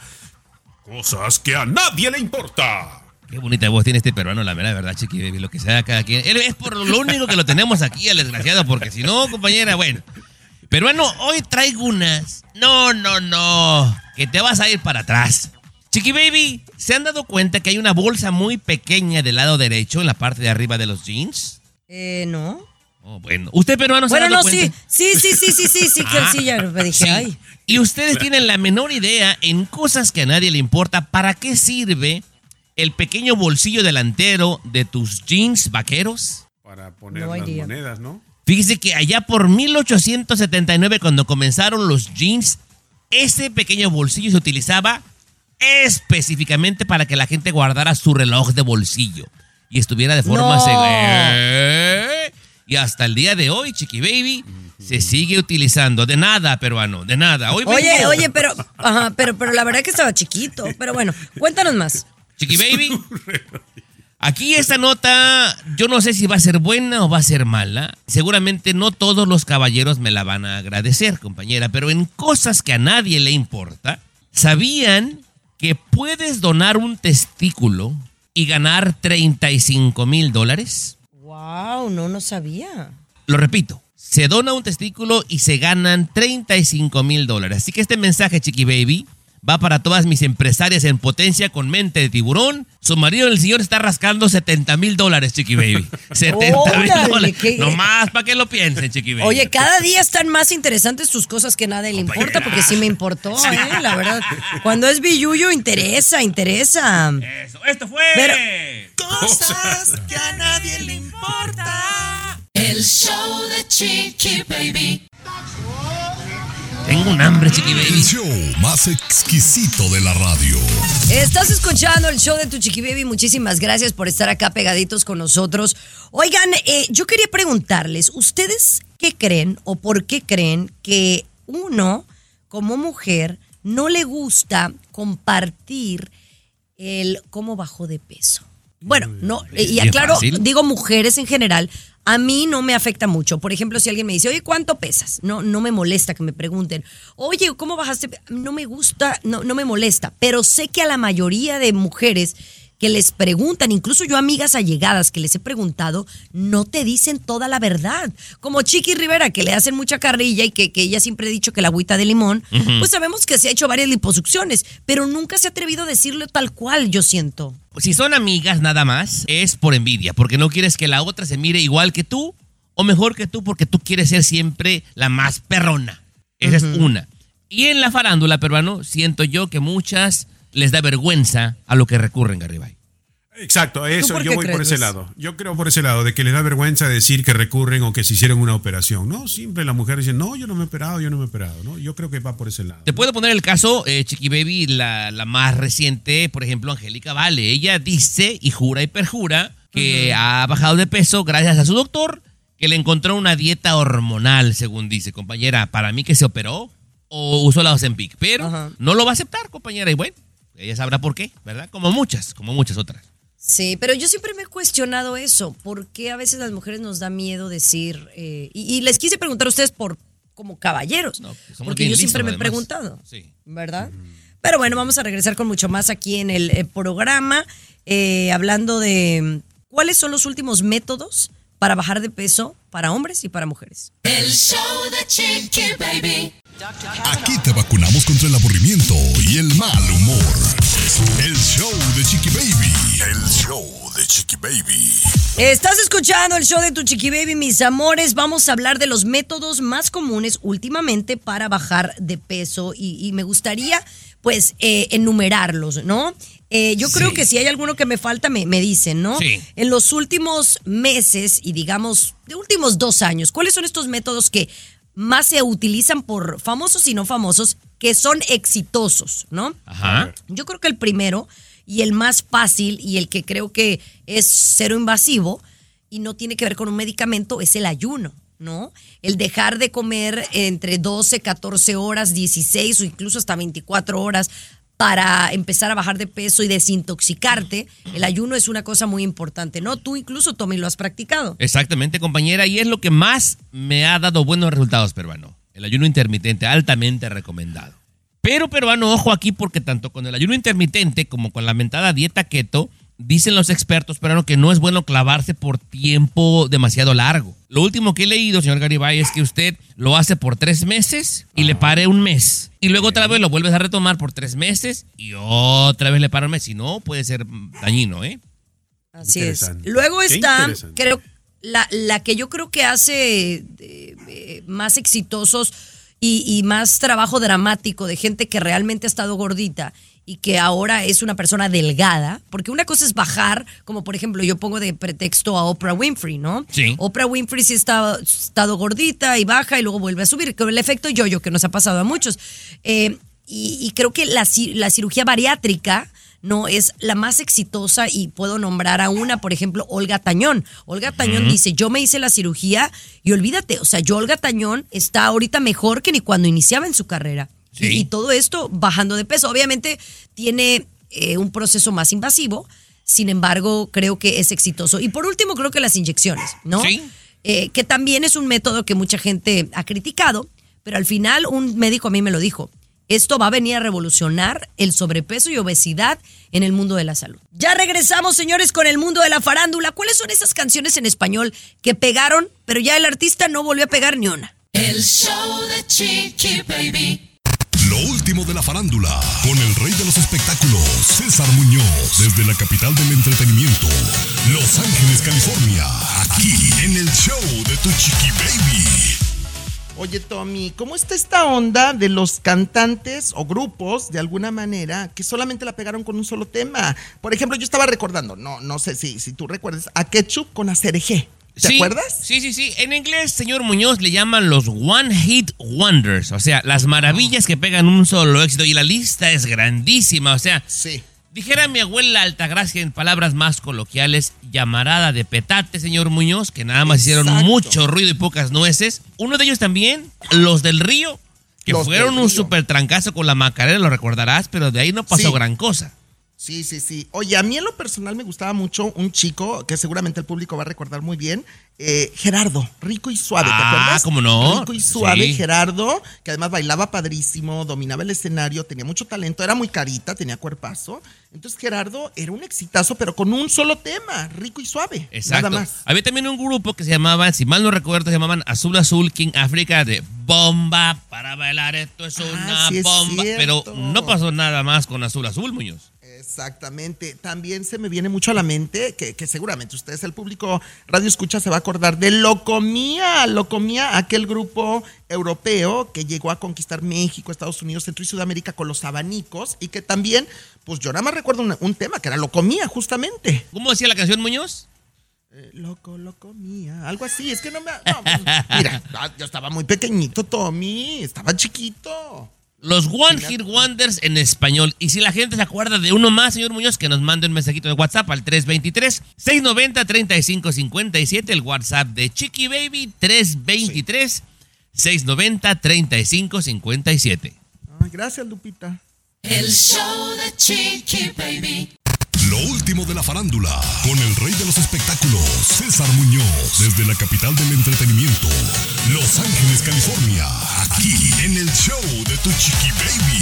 Cosas que a nadie le importa. Qué bonita voz tiene este peruano, la mera verdad, Chiqui Baby, lo que sea cada quien. Él es por lo único que lo tenemos aquí, el desgraciado, porque si no, compañera, bueno. Peruano, hoy traigo unas. No, no, no. Que te vas a ir para atrás. Chiqui Baby, ¿se han dado cuenta que hay una bolsa muy pequeña del lado derecho en la parte de arriba de los jeans? Eh, ¿no? Oh, bueno. ¿Usted peruano se Bueno, ha dado no, cuenta? sí. Sí, sí, sí, sí, sí, sí, que Ah, sí, ya me dije, sí. ay. Y ustedes tienen la menor idea en cosas que a nadie le importa. ¿Para qué sirve el pequeño bolsillo delantero de tus jeans vaqueros? Para poner No las idea. monedas, ¿no? Fíjese que allá por 1879, cuando comenzaron los jeans, ese pequeño bolsillo se utilizaba específicamente para que la gente guardara su reloj de bolsillo y estuviera de forma No. segura. Y hasta el día de hoy, Chiqui Baby, se sigue utilizando. De nada, peruano, de nada. Hoy Oye, vengo- oye, pero, ajá, pero, pero la verdad que estaba chiquito. Pero bueno, cuéntanos más. Chiqui Baby. Aquí esta nota, yo no sé si va a ser buena o va a ser mala. Seguramente no todos los caballeros me la van a agradecer, compañera, pero en cosas que a nadie le importa, ¿sabían que puedes donar un testículo y ganar 35 mil dólares? Wow, no, no sabía. Lo repito, se dona un testículo y se ganan 35 mil dólares. Así que este mensaje, Chiqui Baby, va para todas mis empresarias en potencia con mente de tiburón. Su marido, el señor, está rascando 70 mil dólares, Chiqui Baby. 70 mil dólares. qué- Nomás para que lo piensen, Chiqui Baby. Oye, cada día están más interesantes tus cosas que nada le importa, porque sí me importó, ¿eh? La verdad. Cuando es billuyo, interesa, interesa. Eso, esto fue. Pero- Cosas que a nadie le importa. El show de Chiqui Baby. Tengo un hambre, Chiqui El Baby. show más exquisito de la radio. Estás escuchando el show de tu chiqui baby. Muchísimas gracias por estar acá pegaditos con nosotros. Oigan, eh, yo quería preguntarles, ¿ustedes qué creen o por qué creen que uno, como mujer, no le gusta compartir el cómo bajó de peso? Bueno, no, y bien aclaro, digo mujeres en general, a mí no me afecta mucho. Por ejemplo, si alguien me dice, oye, ¿cuánto pesas? No, no me molesta que me pregunten, oye, ¿cómo bajaste? No me gusta, no, no me molesta, pero sé que a la mayoría de mujeres que les preguntan, incluso yo amigas allegadas que les he preguntado, no te dicen toda la verdad. Como Chiqui Rivera, que le hacen mucha carrilla y que, que ella siempre ha dicho que la agüita de limón, pues sabemos que se ha hecho varias liposucciones, pero nunca se ha atrevido a decirlo tal cual, yo siento. Si son amigas nada más, es por envidia, porque no quieres que la otra se mire igual que tú o mejor que tú, porque tú quieres ser siempre la más perrona. Esa es una. Y en la farándula peruano, siento yo que muchas les da vergüenza a lo que recurren, Garibay. Exacto, eso, yo voy por ese lado. Yo creo por ese lado, de que les da vergüenza decir que recurren o que se hicieron una operación. No, siempre la mujer dice, no, yo no me he operado, yo no me he operado. ¿no? Yo creo que va por ese lado. Te puedo poner el caso, eh, Chiqui Baby, la, la más reciente, por ejemplo, Angélica Vale. Ella dice y jura y perjura que ha bajado de peso gracias a su doctor, que le encontró una dieta hormonal, según dice, compañera. Para mí que se operó o usó la Ozempic, pero no lo va a aceptar, compañera. Y bueno, ella sabrá por qué, ¿verdad? Como muchas, como muchas otras. Sí, pero yo siempre me he cuestionado eso. ¿Por qué a veces las mujeres nos da miedo decir? eh, y, y les quise preguntar a ustedes por como caballeros, No, somos porque yo siempre listos, me he preguntado, Sí. ¿verdad? Pero bueno, vamos a regresar con mucho más aquí en el eh, programa, eh, hablando de cuáles son los últimos métodos para bajar de peso para hombres y para mujeres. El show de Chiqui Baby. Aquí te vacunamos contra el aburrimiento y el mal humor. El show de Chiqui Baby. El show de Chiqui Baby. Estás escuchando el show de Tu Chiqui Baby, mis amores. Vamos a hablar de los métodos más comunes últimamente para bajar de peso y, y me gustaría, pues, eh, enumerarlos, ¿no? Eh, yo creo Sí. que si hay alguno que me falta, me, me dicen, ¿no? Sí. En los últimos meses y digamos, de últimos dos años, ¿cuáles son estos métodos que más se utilizan por famosos y no famosos que son exitosos, ¿no? Ajá. Yo creo que el primero y el más fácil y el que creo que es cero invasivo y no tiene que ver con un medicamento es el ayuno, ¿no? El dejar de comer entre 12, 14 horas, 16 o incluso hasta 24 horas para empezar a bajar de peso y desintoxicarte. El ayuno es una cosa muy importante, ¿no? Tú incluso, Tommy, lo has practicado. Exactamente, compañera, y es lo que más me ha dado buenos resultados, peruano. El ayuno intermitente, altamente recomendado. Pero, peruano, ojo aquí, porque tanto con el ayuno intermitente como con la mentada dieta keto, dicen los expertos, peruano, que no es bueno clavarse por tiempo demasiado largo. Lo último que he leído, señor Garibay, es que usted lo hace por tres meses y le pare un mes. Y luego otra vez lo vuelves a retomar por tres meses y otra vez le para un mes. Si no, puede ser dañino, ¿eh? Así es. Luego está, creo, la, la que yo creo que hace eh, eh, más exitosos y, y más trabajo dramático de gente que realmente ha estado gordita y que ahora es una persona delgada, porque una cosa es bajar, como por ejemplo yo pongo de pretexto a Oprah Winfrey, ¿no? Sí. Oprah Winfrey sí está ha estado gordita y baja y luego vuelve a subir, con el efecto yo-yo que nos ha pasado a muchos. Eh, y, y creo que la, la cirugía bariátrica no es la más exitosa y puedo nombrar a una, por ejemplo, Olga Tañón. Olga Tañón dice, yo me hice la cirugía y olvídate, o sea, yo Olga Tañón está ahorita mejor que ni cuando iniciaba en su carrera. Sí. Y, y todo esto bajando de peso. Obviamente tiene eh, un proceso más invasivo, sin embargo, creo que es exitoso. Y por último, creo que las inyecciones, ¿no? Sí. Eh, que también es un método que mucha gente ha criticado, pero al final un médico a mí me lo dijo. Esto va a venir a revolucionar el sobrepeso y obesidad en el mundo de la salud. Ya regresamos, señores, con el mundo de la farándula. ¿Cuáles son esas canciones en español que pegaron, pero ya el artista no volvió a pegar ni una? El show de Chiqui Baby. Lo último de la farándula, con el rey de los espectáculos, César Muñoz, desde la capital del entretenimiento, Los Ángeles, California, aquí en el show de Tu Chiqui Baby. Oye, Tommy, ¿cómo está esta onda de los cantantes o grupos, de alguna manera, que solamente la pegaron con un solo tema? Por ejemplo, yo estaba recordando, no, no sé si, si tú recuerdas, a Ketchup con Acerejé. ¿Te Sí, acuerdas? Sí, sí, sí. En inglés, señor Muñoz, le llaman los One Hit Wonders. O sea, las maravillas que pegan un solo éxito. Y la lista es grandísima. O sea, Sí. dijera mi abuela Altagracia en palabras más coloquiales, llamarada de petate, señor Muñoz, que nada más hicieron mucho ruido y pocas nueces. Uno de ellos también, los del Río, que Los fueron un super trancazo con la Macarena, lo recordarás, pero de ahí no pasó Sí. gran cosa. Sí, sí, sí. Oye, a mí en lo personal me gustaba mucho un chico que seguramente el público va a recordar muy bien, eh, Gerardo, rico y suave, ¿te Ah, acuerdas? ¿cómo no? Rico y suave, Sí. Gerardo, que además bailaba padrísimo, dominaba el escenario, tenía mucho talento, era muy carita, tenía cuerpazo. Entonces Gerardo era un exitazo, pero con un solo tema, rico y suave. Exacto. Nada más. Había también un grupo que se llamaban, si mal no recuerdo, se llamaban Azul Azul King África de bomba para bailar esto es una Ah, sí es bomba. Pero no pasó nada más con Azul Azul, Muñoz. Exactamente. También se me viene mucho a la mente que, que seguramente ustedes, el público Radio Escucha, se va a acordar de Locomía. Locomía, aquel grupo europeo que llegó a conquistar México, Estados Unidos, Centro y Sudamérica con los abanicos y que también, pues yo nada más recuerdo un, un tema que era Locomía, justamente. ¿Cómo decía la canción, Muñoz? Eh, loco, Locomía, algo así. Es que no me. no, mira, ah, yo estaba muy pequeñito, Tommy, estaba chiquito. Los One Hit Wonders en español. Y si la gente se acuerda de uno más, señor Muñoz, que nos mande un mensajito de WhatsApp al 323-690-3557, el WhatsApp de Chiqui Baby, 323-690-3557. Ay, gracias, Lupita. El show de Chiqui Baby. Lo último de la farándula, con el rey de los espectáculos, César Muñoz, desde la capital del entretenimiento, Los Ángeles, California, aquí en el show Chiqui Baby.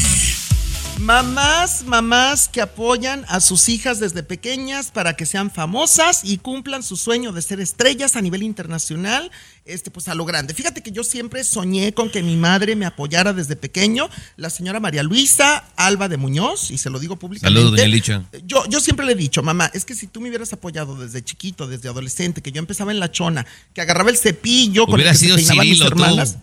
Mamás, mamás que apoyan a sus hijas desde pequeñas para que sean famosas y cumplan su sueño de ser estrellas a nivel internacional, este, pues a lo grande. Fíjate que yo siempre soñé con que mi madre me apoyara desde pequeño, la señora María Luisa Alba de Muñoz, y se lo digo públicamente. Saludos, doña Licha. Yo, yo siempre le he dicho, mamá, es que si tú me hubieras apoyado desde chiquito, desde adolescente, que yo empezaba en la chona, que agarraba el cepillo con Hubiera el que se sido peinaban mis Cirilo, hermanas.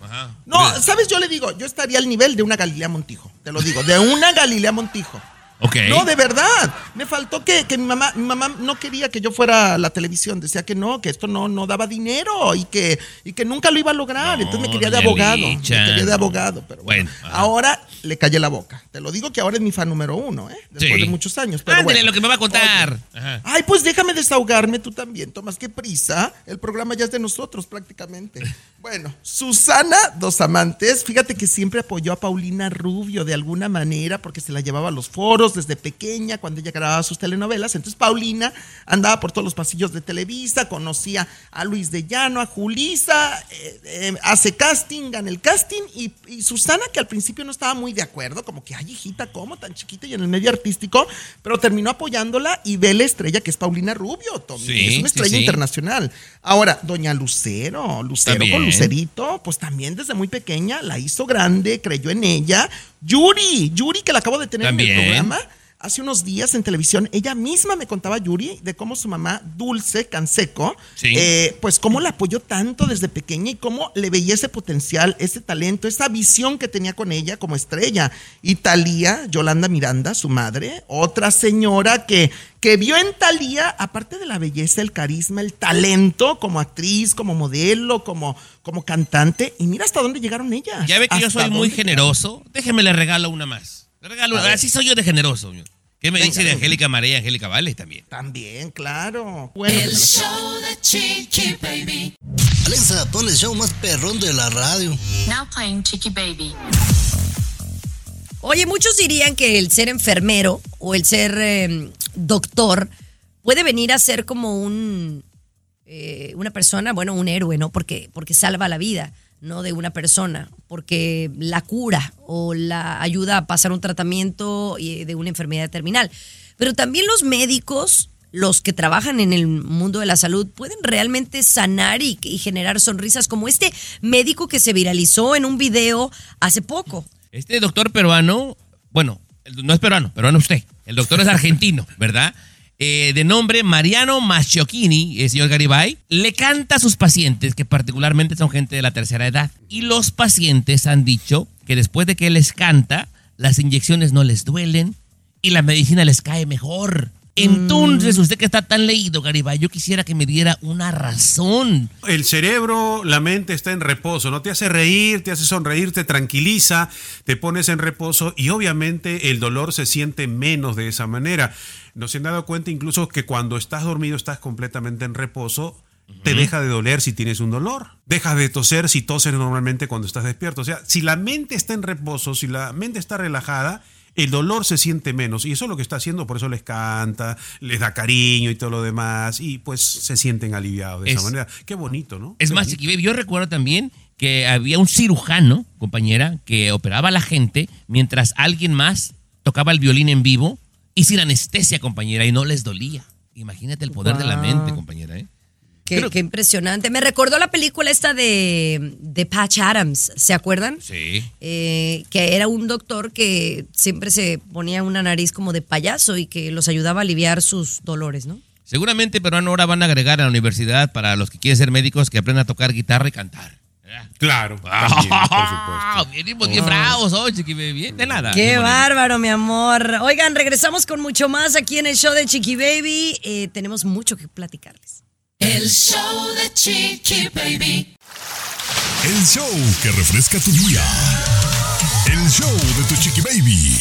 No, ¿sabes? Yo le digo, yo estaría al nivel de una Galilea Montijo, te lo digo, de una Galilea Montijo. Ok. No, de verdad. Me faltó que, que mi mamá, mi mamá no quería que yo fuera a la televisión. Decía que no, que esto no, no daba dinero y que, y que nunca lo iba a lograr. No, Entonces me quería de abogado. Licha. Me quería de abogado. Pero bueno, ahora le callé la boca. Te lo digo que ahora es mi fan número uno, ¿eh? Después Sí. de muchos años. Pero Ándale, bueno. lo que me va a contar. Ajá. Ay, pues déjame desahogarme tú también, Tomás, qué prisa. El programa ya es de nosotros prácticamente. Bueno, Susana Dos Amantes, fíjate que siempre apoyó a Paulina Rubio de alguna manera porque se la llevaba a los foros desde pequeña cuando ella grababa sus telenovelas. Entonces Paulina andaba por todos los pasillos de Televisa, conocía a Luis de Llano, a Julisa, eh, eh, hace casting, gana el casting y, y Susana que al principio no estaba muy de acuerdo, como que, ay hijita, ¿cómo tan chiquita y en el medio artístico? Pero terminó apoyándola y ve la estrella que es Paulina Rubio, Tommy. Sí, es una estrella sí. internacional. Ahora, doña Lucero, Lucero También. con Lucerito, pues también desde muy pequeña la hizo grande, creyó en ella. Yuri, Yuri que la acabo de tener en el programa. Hace unos días en televisión, ella misma me contaba, Yuri, de cómo su mamá, Dulce Canseco, Sí. eh, pues cómo la apoyó tanto desde pequeña y cómo le veía ese potencial, ese talento, esa visión que tenía con ella como estrella. Y Talía, Yolanda Miranda, su madre, otra señora que, que vio en Talía, aparte de la belleza, el carisma, el talento como actriz, como modelo, como, como cantante, y mira hasta dónde llegaron ellas. Ya ve que yo soy muy generoso. Déjeme le regalo una más. Le regalo. Así soy yo de generoso. ¿Qué me dice de. Angélica María y Angélica Vales también? También, claro. Bueno, El pues, show de Chiqui Baby. Alexa, pon el show más perrón de la radio. Now playing Chicky Baby. Oye, muchos dirían que el ser enfermero o el ser eh, doctor puede venir a ser como un eh, una persona, bueno, un héroe, ¿no? Porque, porque salva la vida, no de una persona, porque la cura o la ayuda a pasar un tratamiento eh, de una enfermedad terminal. Pero también los médicos, los que trabajan en el mundo de la salud, pueden realmente sanar y, y generar sonrisas, como este médico que se viralizó en un video hace poco. Este doctor peruano, bueno, no es peruano, peruano usted. El doctor es argentino, ¿verdad? Eh, de nombre Mariano Masciocchini, el señor Garibay, le canta a sus pacientes, que particularmente son gente de la tercera edad. Y los pacientes han dicho que después de que les canta, las inyecciones no les duelen y la medicina les cae mejor. Entonces, usted que está tan leído, Garibay, yo quisiera que me diera una razón. El cerebro, la mente está en reposo, no te hace reír, te hace sonreír, te tranquiliza, te pones en reposo y obviamente el dolor se siente menos de esa manera. No se han dado cuenta incluso que cuando estás dormido estás completamente en reposo, te deja de doler si tienes un dolor. Dejas de toser si toses normalmente cuando estás despierto. O sea, si la mente está en reposo, si la mente está relajada, el dolor se siente menos. Y eso es lo que está haciendo, por eso les canta, les da cariño y todo lo demás. Y pues se sienten aliviados de Es- esa manera. Qué bonito, ¿no? Es Qué más, bonito. Yo recuerdo también que había un cirujano, compañera, que operaba a la gente mientras alguien más tocaba el violín en vivo y sin anestesia, compañera, y no les dolía. Imagínate el poder de la mente, compañera. ¿eh? Qué, qué impresionante. Me recordó la película esta de, de Patch Adams, ¿se acuerdan? Sí. Eh, que era un doctor que siempre se ponía una nariz como de payaso y que los ayudaba a aliviar sus dolores, ¿no? Seguramente, pero ahora van a agregar a la universidad para los que quieren ser médicos que aprendan a tocar guitarra y cantar. Claro, también, por supuesto. Venimos bien bravos hoy, Chiqui Baby. Bien, De nada. Qué Bien bonito. bárbaro, mi amor. Oigan, regresamos con mucho más aquí en el show de Chiqui Baby. Eh, tenemos mucho que platicarles. El show de Chiqui Baby. El show que refresca tu día. El show de tu chiqui baby.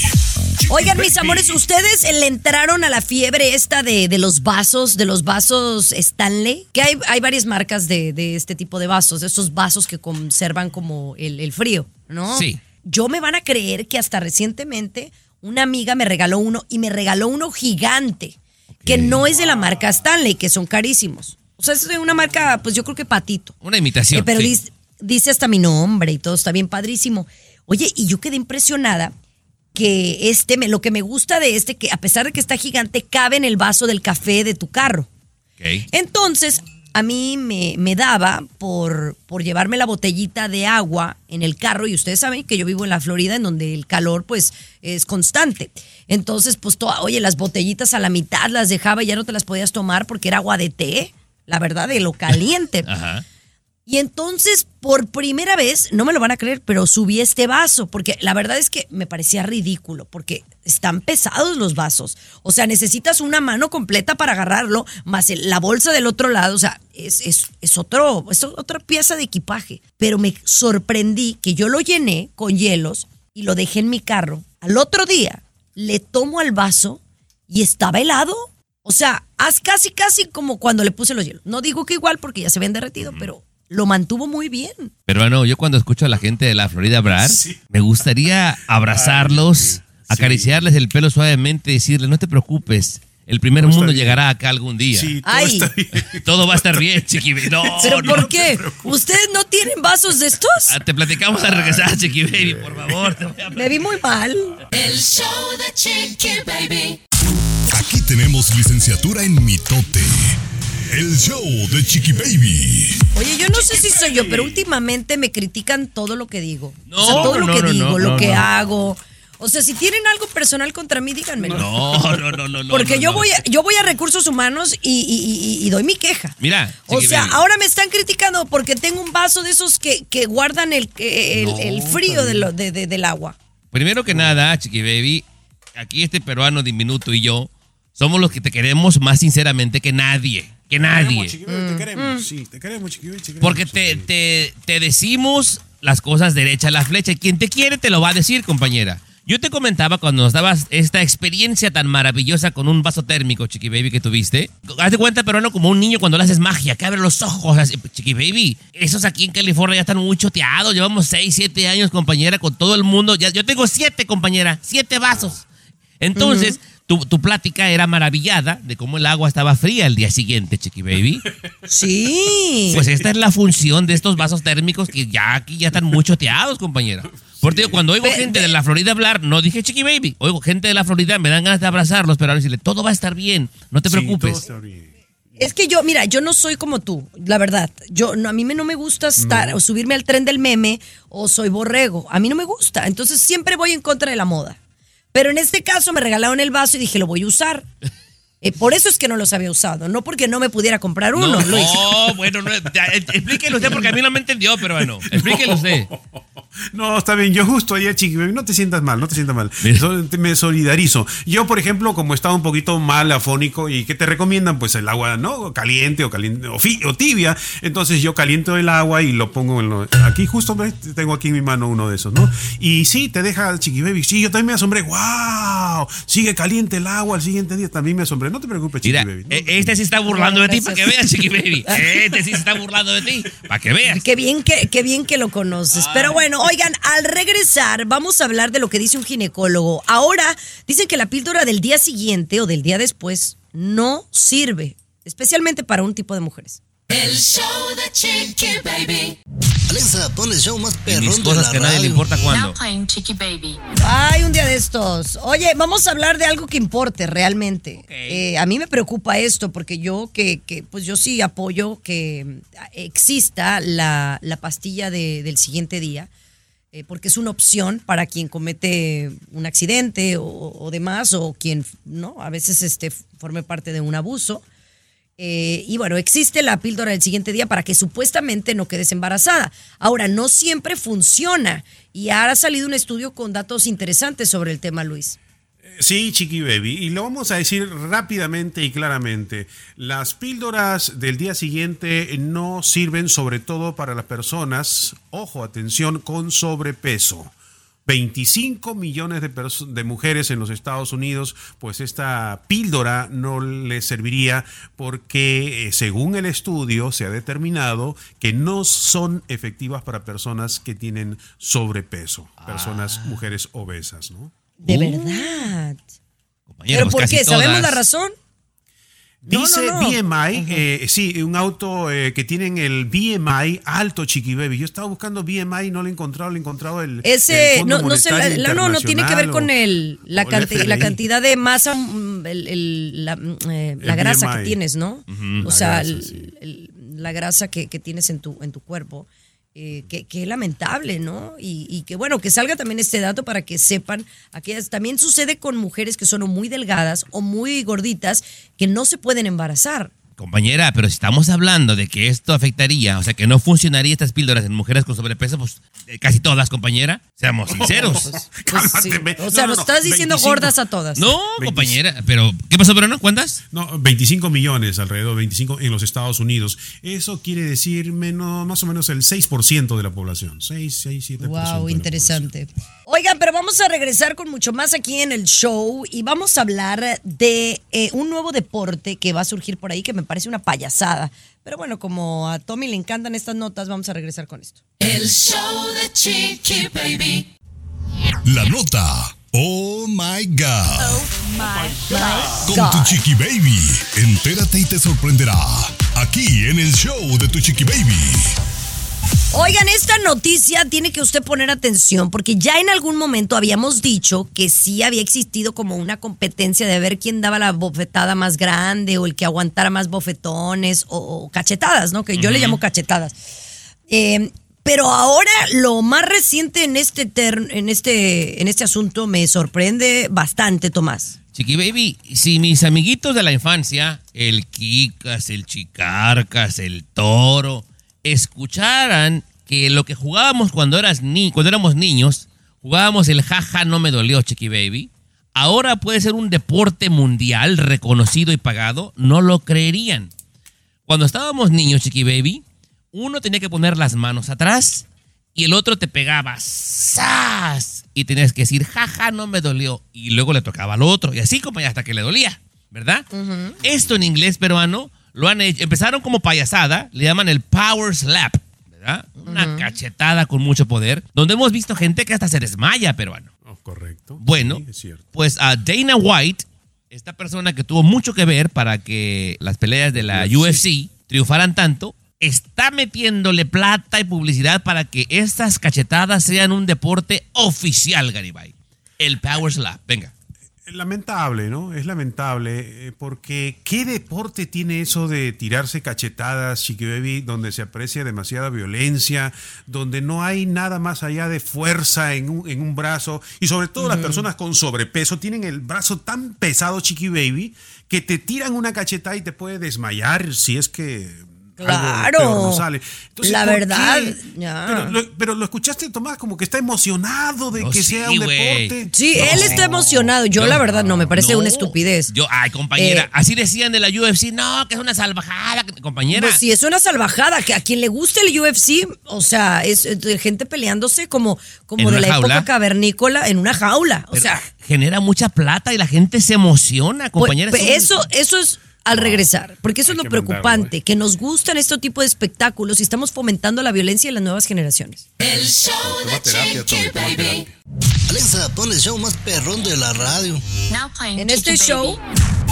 Oigan, mis amores, ¿ustedes le entraron a la fiebre esta de, de los vasos, de los vasos Stanley? Que hay, hay varias marcas de, de este tipo de vasos, de estos vasos que conservan como el, el frío, ¿no? Sí. Yo me van a creer que hasta recientemente una amiga me regaló uno y me regaló uno gigante, que no es de la marca Stanley, que son carísimos. O sea, es de una marca, pues yo creo que patito. Una imitación. Eh, pero sí. dice, dice hasta mi nombre y todo, está bien padrísimo. Oye, y yo quedé impresionada que este, me- lo que me gusta de este, que a pesar de que está gigante, cabe en el vaso del café de tu carro. Entonces, a mí me, me daba por, por llevarme la botellita de agua en el carro, y ustedes saben que yo vivo en la Florida, en donde el calor, pues, es constante. Entonces, pues, to- oye, las botellitas a la mitad las dejaba y ya no te las podías tomar porque era agua de té, la verdad, de lo caliente. Ajá. Y entonces, por primera vez, no me lo van a creer, pero subí este vaso, porque la verdad es que me parecía ridículo, porque están pesados los vasos. O sea, necesitas una mano completa para agarrarlo, más la bolsa del otro lado. O sea, es, es, es otro, es otra pieza de equipaje. Pero me sorprendí que yo lo llené con hielos y lo dejé en mi carro. Al otro día, le tomo al vaso y estaba helado. O sea, haz casi, casi como cuando le puse los hielos. No digo que igual porque ya se habían derretido, pero lo mantuvo muy bien. Pero bueno, yo cuando escucho a la gente de la Florida hablar, me gustaría abrazarlos, acariciarles el pelo suavemente y decirles, no te preocupes, el primer mundo llegará acá algún día. Sí, todo Ay. está bien. Todo va a estar bien, chiqui. No, ¿Pero no. por qué? ¿Ustedes no tienen vasos de estos? Ah, Te platicamos al regresar, chiqui baby, por favor. te voy a- Me vi muy mal. El show de Chiqui Baby. Aquí tenemos licenciatura en mitote. El show de Chiqui Baby. Oye, yo no sé si soy yo, pero últimamente me critican todo lo que digo. No, o sea, todo lo que no, digo, no, lo no, que no. hago. O sea, si tienen algo personal contra mí, díganmelo. No, no, no, no. no, Porque no, yo no. voy a, yo voy a recursos humanos y, y- y- y doy mi queja. Mira, O sea, baby. ahora me están criticando porque tengo un vaso de esos que, que guardan el, el, el frío de lo- de- de- del agua. Primero que nada, chiqui baby, aquí este peruano diminuto y yo somos los que te queremos más sinceramente que nadie. Que nadie. Te queremos, sí, te queremos, Chiqui Baby, te queremos. Porque te, te, te decimos las cosas derecha a la flecha. Y quien te quiere te lo va a decir, compañera. Yo te comentaba cuando nos dabas esta experiencia tan maravillosa con un vaso térmico, Chiqui Baby, que tuviste. Haz de cuenta, peruano, como un niño cuando le haces magia, que abre los ojos. así, Chiqui Baby, esos aquí en California ya están muy choteados. Llevamos 6, 7 años, compañera, con todo el mundo. Ya, yo tengo 7, compañera, 7 vasos. Entonces, tu, tu plática era maravillada de cómo el agua estaba fría el día siguiente, Chiqui Baby. Sí. Pues esta es la función de estos vasos térmicos que ya aquí ya están muy choteados, compañera. Porque cuando oigo gente de la Florida hablar, no dije chiqui baby, oigo gente de la Florida, me dan ganas de abrazarlos, pero ahora decirle, todo va a estar bien, no te Sí, todo preocupes. está bien. Es que yo, mira, yo no soy como tú, la verdad. Yo, no, a mí me- no me gusta estar o subirme al tren del meme o soy borrego. A mí no me gusta. Entonces siempre voy en contra de la moda. Pero en este caso me regalaron el vaso y dije, lo voy a usar. Eh, por eso es que no los había usado, no porque no me pudiera comprar uno. No, hice. no, bueno, no, eh, explíquelo usted porque a mí no me entendió, pero bueno, explíquelo usted. No, está bien. Yo justo ayer, Chiqui Baby, no te sientas mal, no te sientas mal. Me solidarizo. Yo, por ejemplo, como estaba un poquito mal afónico y que te recomiendan, pues el agua, ¿no? Caliente o caliente o, fi- o tibia. Entonces yo caliento el agua y lo pongo en lo, aquí justo ¿ves? tengo aquí en mi mano uno de esos, ¿no? Y sí, te deja Chiqui Baby. Sí, yo también me asombré. ¡Wow! Sigue caliente el agua al siguiente día. También me asombré. No te preocupes, Chiqui Mira, Baby. eh, este sí está burlando de ti para que veas, Chiqui Baby. Este sí se está burlando de ti para que veas. Qué bien que, qué bien que lo conoces. Pero bueno, oigan, al regresar vamos a hablar de lo que dice un ginecólogo. Ahora dicen que la píldora del día siguiente o del día después no sirve, especialmente para un tipo de mujeres. El show de Chiqui Baby. Alexa, pon el show más Y perrón mis de cosas la que a nadie le importa cuándo. Ay, un día de estos. Oye, vamos a hablar de algo que importe realmente. Eh, a mí me preocupa esto porque yo que, que, pues yo sí apoyo que exista la, la pastilla de- del siguiente día. eh, porque es una opción para quien comete un accidente o, o demás, o quien no a veces este, forme parte de un abuso. Eh, y bueno, existe la píldora del siguiente día para que supuestamente no quedes embarazada. Ahora, no siempre funciona. Y ha salido un estudio con datos interesantes sobre el tema, Luis. Sí, Chiqui Baby. Y lo vamos a decir rápidamente y claramente. Las píldoras del día siguiente no sirven sobre todo para las personas, ojo, atención, con sobrepeso. 25 millones de, mujeres en los Estados Unidos, pues esta píldora no les serviría porque eh, según el estudio se ha determinado que no son efectivas para personas que tienen sobrepeso, personas, mujeres obesas, ¿no? De Uh, verdad. ¿Pero por qué? ¿Sabemos la razón? Dice no, no. BMI, eh, sí, un auto eh, que tienen el BMI alto, Chiqui Baby. Yo estaba buscando BMI y no lo he encontrado, lo he encontrado el. el Ese, Fondo no, no, sé, la- la- no, no tiene que ver con el, la, el la cantidad de masa, mm, el- el- la, mm, eh, la El grasa que tienes, ¿no? O la sea, grasa, sí. la grasa que, que tienes en tu, en tu cuerpo. Eh, que, que lamentable, ¿no? Y, y que bueno, que salga también este dato para que sepan, aquellas, también sucede con mujeres que son muy delgadas o muy gorditas que no se pueden embarazar. Compañera, pero si estamos hablando de que esto afectaría, o sea, que no funcionaría estas píldoras en mujeres con sobrepeso, pues casi todas, compañera. Seamos sinceros. Pues sí. O sea, nos estás diciendo 25. gordas a todas. No, compañera, pero ¿qué pasó, Bruno? ¿Cuántas? No, 25 millones alrededor, 25 en los Estados Unidos. Eso quiere decir menos, más o menos el 6% de la población. 6, 6, 7%. de la Wow, interesante. Oigan, pero vamos a regresar con mucho más aquí en el show y vamos a hablar de eh, un nuevo deporte que va a surgir por ahí que me parece una payasada. Pero bueno, como a Tommy le encantan estas notas, vamos a regresar con esto. El show de Chiqui Baby. La nota. Oh my God. Con God. tu Chiqui Baby. Entérate y te sorprenderá. Aquí en el show de tu Chiqui Baby. Oigan, esta noticia tiene que usted poner atención porque ya en algún momento habíamos dicho que sí había existido como una competencia de ver quién daba la bofetada más grande o el que aguantara más bofetones o, o cachetadas, ¿no? Que yo le llamo cachetadas. Eh, pero ahora lo más reciente en este, en este, en este asunto me sorprende bastante, Tomás. Chiqui Baby, si mis amiguitos de la infancia, el Kikas, el Chicarcas, el Toro, escucharan que lo que jugábamos cuando, eras ni cuando éramos niños, jugábamos el jaja no me dolió, Chiqui Baby, ahora puede ser un deporte mundial reconocido y pagado, no lo creerían. Cuando estábamos niños, Chiqui Baby, uno tenía que poner las manos atrás y el otro te pegaba ¡zas! y tenías que decir jaja no me dolió y luego le tocaba al otro y así como ya hasta que le dolía, ¿verdad? Esto en inglés peruano lo han hecho, empezaron como payasada, le llaman el power slap, ¿verdad? Una cachetada con mucho poder, donde hemos visto gente que hasta se desmaya peruano. Oh, correcto. Bueno, Sí, es cierto. pues a Dana White, esta persona que tuvo mucho que ver para que las peleas de la UFC triunfaran tanto, está metiéndole plata y publicidad para que estas cachetadas sean un deporte oficial, Garibay. El Power Slap. Venga. Lamentable, ¿no? Es lamentable, eh, porque ¿qué deporte tiene eso de tirarse cachetadas, Chiqui Baby, donde se aprecia demasiada violencia, donde no hay nada más allá de fuerza en un, en un brazo, y sobre todo las personas con sobrepeso tienen el brazo tan pesado, Chiqui Baby, que te tiran una cachetada y te puede desmayar si es que... algo Claro. peor no sale. La ¿por verdad, ya. Pero, lo, pero lo escuchaste, Tomás, como que está emocionado de No, que sí, sea un deporte. Sí, No. él está emocionado. Yo, la verdad, no, me parece No. una estupidez. Yo, ay, compañera, Eh, así decían de la UFC, no, que es una salvajada, compañera. Pues sí, es una salvajada. Que a quien le guste el UFC, o sea, es, gente peleándose como, como de la jaula. época cavernícola en una jaula. O sea, genera mucha plata y la gente se emociona, Pues, compañeras. pues, eso, eso es al regresar, porque eso es lo mandarlo, preocupante, que nos gustan este tipo de espectáculos y estamos fomentando la violencia en las nuevas generaciones. El show de terapia, Chiqui Baby. Alexa, pon el show más perrón de la radio. En Chiqui este Baby. show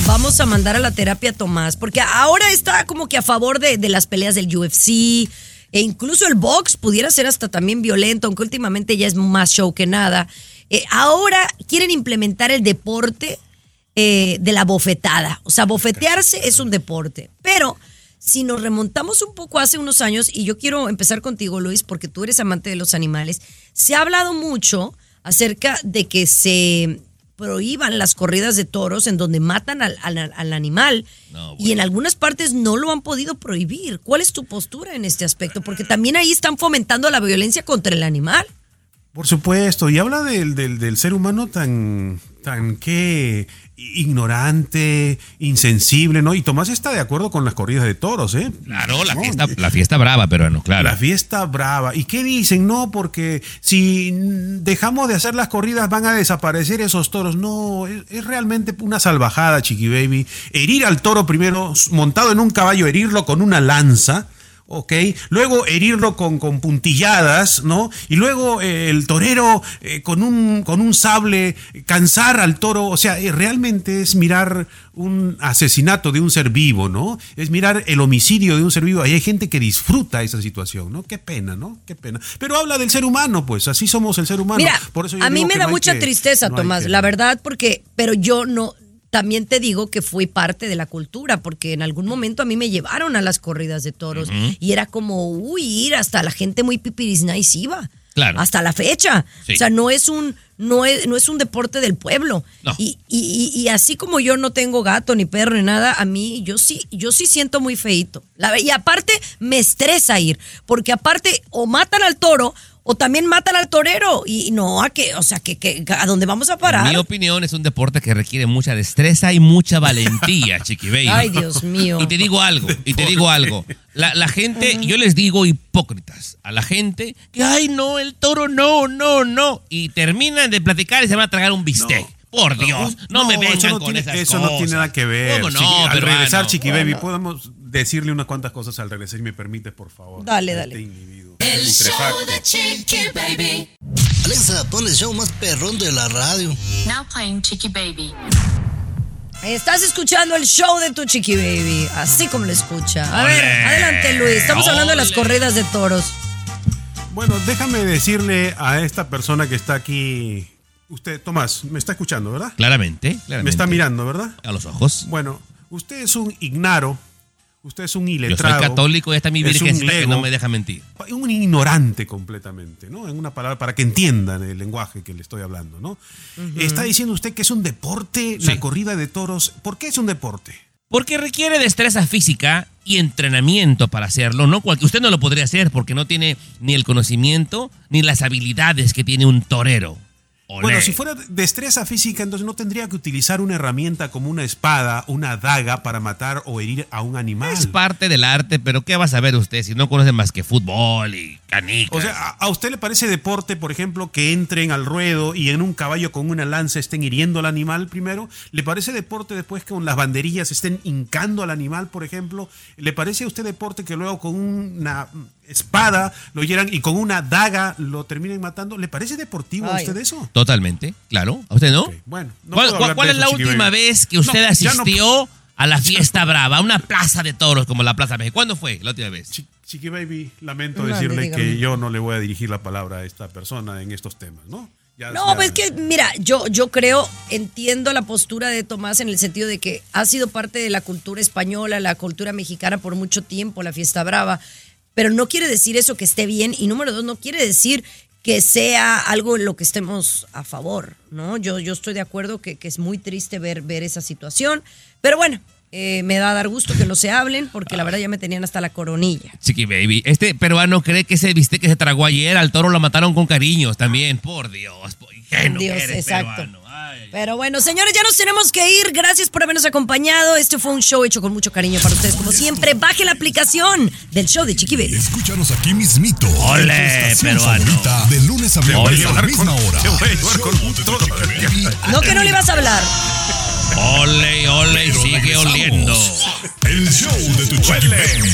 vamos a mandar a la terapia a Tomás, porque ahora está como que a favor de, de las peleas del UFC, e incluso el box pudiera ser hasta también violento, aunque últimamente ya es más show que nada. Eh, ahora quieren implementar el deporte eh, de la bofetada. O sea, bofetearse es un deporte. Pero si nos remontamos un poco hace unos años, y yo quiero empezar contigo, Luis, porque tú eres amante de los animales, se ha hablado mucho acerca de que se prohíban las corridas de toros en donde matan al, al- al animal No, y en algunas partes no lo han podido prohibir. ¿Cuál es tu postura en este aspecto? Porque también ahí están fomentando la violencia contra el animal. Por supuesto, y habla del, del- del ser humano tan, tan que ignorante, insensible, ¿no? Y Tomás está de acuerdo con las corridas de toros, ¿eh? Claro, la No, fiesta, la fiesta brava, peruano, claro. La fiesta brava. ¿Y qué dicen? No, porque si dejamos de hacer las corridas van a desaparecer esos toros. No, es, es realmente una salvajada, Chiqui Baby. Herir al toro primero, montado en un caballo, herirlo con una lanza. ¿Ok? Luego herirlo con, con puntilladas, ¿no? Y luego eh, el torero eh, con, un, con un sable cansar al toro, o sea, eh, realmente es mirar un asesinato de un ser vivo, ¿no? Es mirar el homicidio de un ser vivo. Ahí hay gente que disfruta esa situación, ¿no? Qué pena, ¿no? Qué pena. Pero habla del ser humano, pues, así somos el ser humano. Mira, Por eso yo a mí me da mucha que- tristeza, no Tomás, que- la verdad, porque, pero yo no, también te digo que fui parte de la cultura, porque en algún momento a mí me llevaron a las corridas de toros y era como, uy, ir hasta la gente muy pipirisna y sí iba. Claro. Hasta la fecha. Sí. O sea, no es un, no es, no es un deporte del pueblo. No. Y, y- y- y así como yo no tengo gato ni perro ni nada, a mí yo sí, yo sí siento muy feito. La, y aparte me estresa ir, porque aparte o matan al toro o también matan al torero. Y no, a que, o sea, que, que a dónde vamos a En parar. mi opinión, es un deporte que requiere mucha destreza y mucha valentía, Chiqui Baby. Ay, Dios mío. Y te digo algo, y te digo algo. La, la gente, yo les digo hipócritas a la gente que, ay, no, el toro no, no, no. Y terminan de platicar y se van a tragar un bistec. Por Dios, no, me vengan eso no con tiene, esas eso cosas. no tiene nada que ver. ¿Cómo no, Chiqui- al peruano? regresar, Chiqui Baby, podemos decirle unas cuantas cosas al regresar, si me permites, por favor. Dale, Este dale. individuo. El show de Chiqui Baby. Alexa, pon el show más perrón de la radio. Now playing Chiqui Baby. Estás escuchando el show de tu chiqui baby, así como lo escucha. A ver, adelante Luis, estamos hablando de las corridas de toros. Bueno, déjame decirle a esta persona que está aquí. Usted, Tomás, me está escuchando, ¿verdad? Claramente, claramente. Me está mirando, ¿verdad? A los ojos. Bueno, usted es un ignaro, usted es un Yo soy iletrado. católico y esta es mi es un virgencita que lego, no me deja mentir. Un ignorante completamente, ¿no? En una palabra, para que entiendan el lenguaje que le estoy hablando, ¿no? Está diciendo usted que es un deporte Sí. la corrida de toros. ¿Por qué es un deporte? Porque requiere destreza física y entrenamiento para hacerlo. No usted no lo podría hacer porque no tiene ni el conocimiento ni las habilidades que tiene un torero. Olé. Bueno, si fuera destreza física, entonces no tendría que utilizar una herramienta como una espada, una daga para matar o herir a un animal. es parte del arte, pero ¿qué va a saber usted si no conoce más que fútbol y canicas? O sea, ¿a- ¿a usted le parece deporte, por ejemplo, que entren al ruedo y en un caballo con una lanza estén hiriendo al animal primero? ¿Le parece deporte después que con las banderillas estén hincando al animal, por ejemplo? ¿Le parece a usted deporte que luego con una espada lo hieran y con una daga lo terminen matando? ¿Le parece deportivo a usted eso? Totalmente, claro. ¿A usted no? Ok, bueno, no ¿Cuál, puedo cuál- hablar cuál de es eso, la Chiqui última Baby. vez que usted No, ya no- asistió a la fiesta brava, a una plaza de toros como la Plaza México? ¿Cuándo fue la última vez? Chi- Chiqui Baby, lamento decirle dígame. que yo no le voy a dirigir la palabra a esta persona en estos temas, ¿no? Ya- No, ya- pues que, mira, yo, yo creo, entiendo la postura de Tomás en el sentido de que ha sido parte de la cultura española, la cultura mexicana por mucho tiempo, la fiesta brava, pero no quiere decir eso que esté bien y número dos, no quiere decir que sea algo en lo que estemos a favor, ¿no? Yo, yo estoy de acuerdo que, que es muy triste ver, ver esa situación, pero bueno, eh, me da a dar gusto que lo se hablen porque la verdad ya me tenían hasta la coronilla. Chiqui Baby, este peruano cree que ese bistec que se tragó ayer al toro lo mataron con cariños también. Por Dios, ingenuo que Dios, eres, exacto. peruano. Pero bueno, señores, ya nos tenemos que ir. Gracias por habernos acompañado. Este fue un show hecho con mucho cariño para ustedes. Como siempre, baje la aplicación del show de Chiqui Baby. Escúchanos aquí mismito. Ole, peruano. De lunes a viernes a la misma hora. Con. No que no le ibas a hablar. Ole, ole, Pero sigue regresamos. oliendo. El show de tu Chiqui Baby.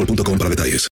boostmobile.com para detalles.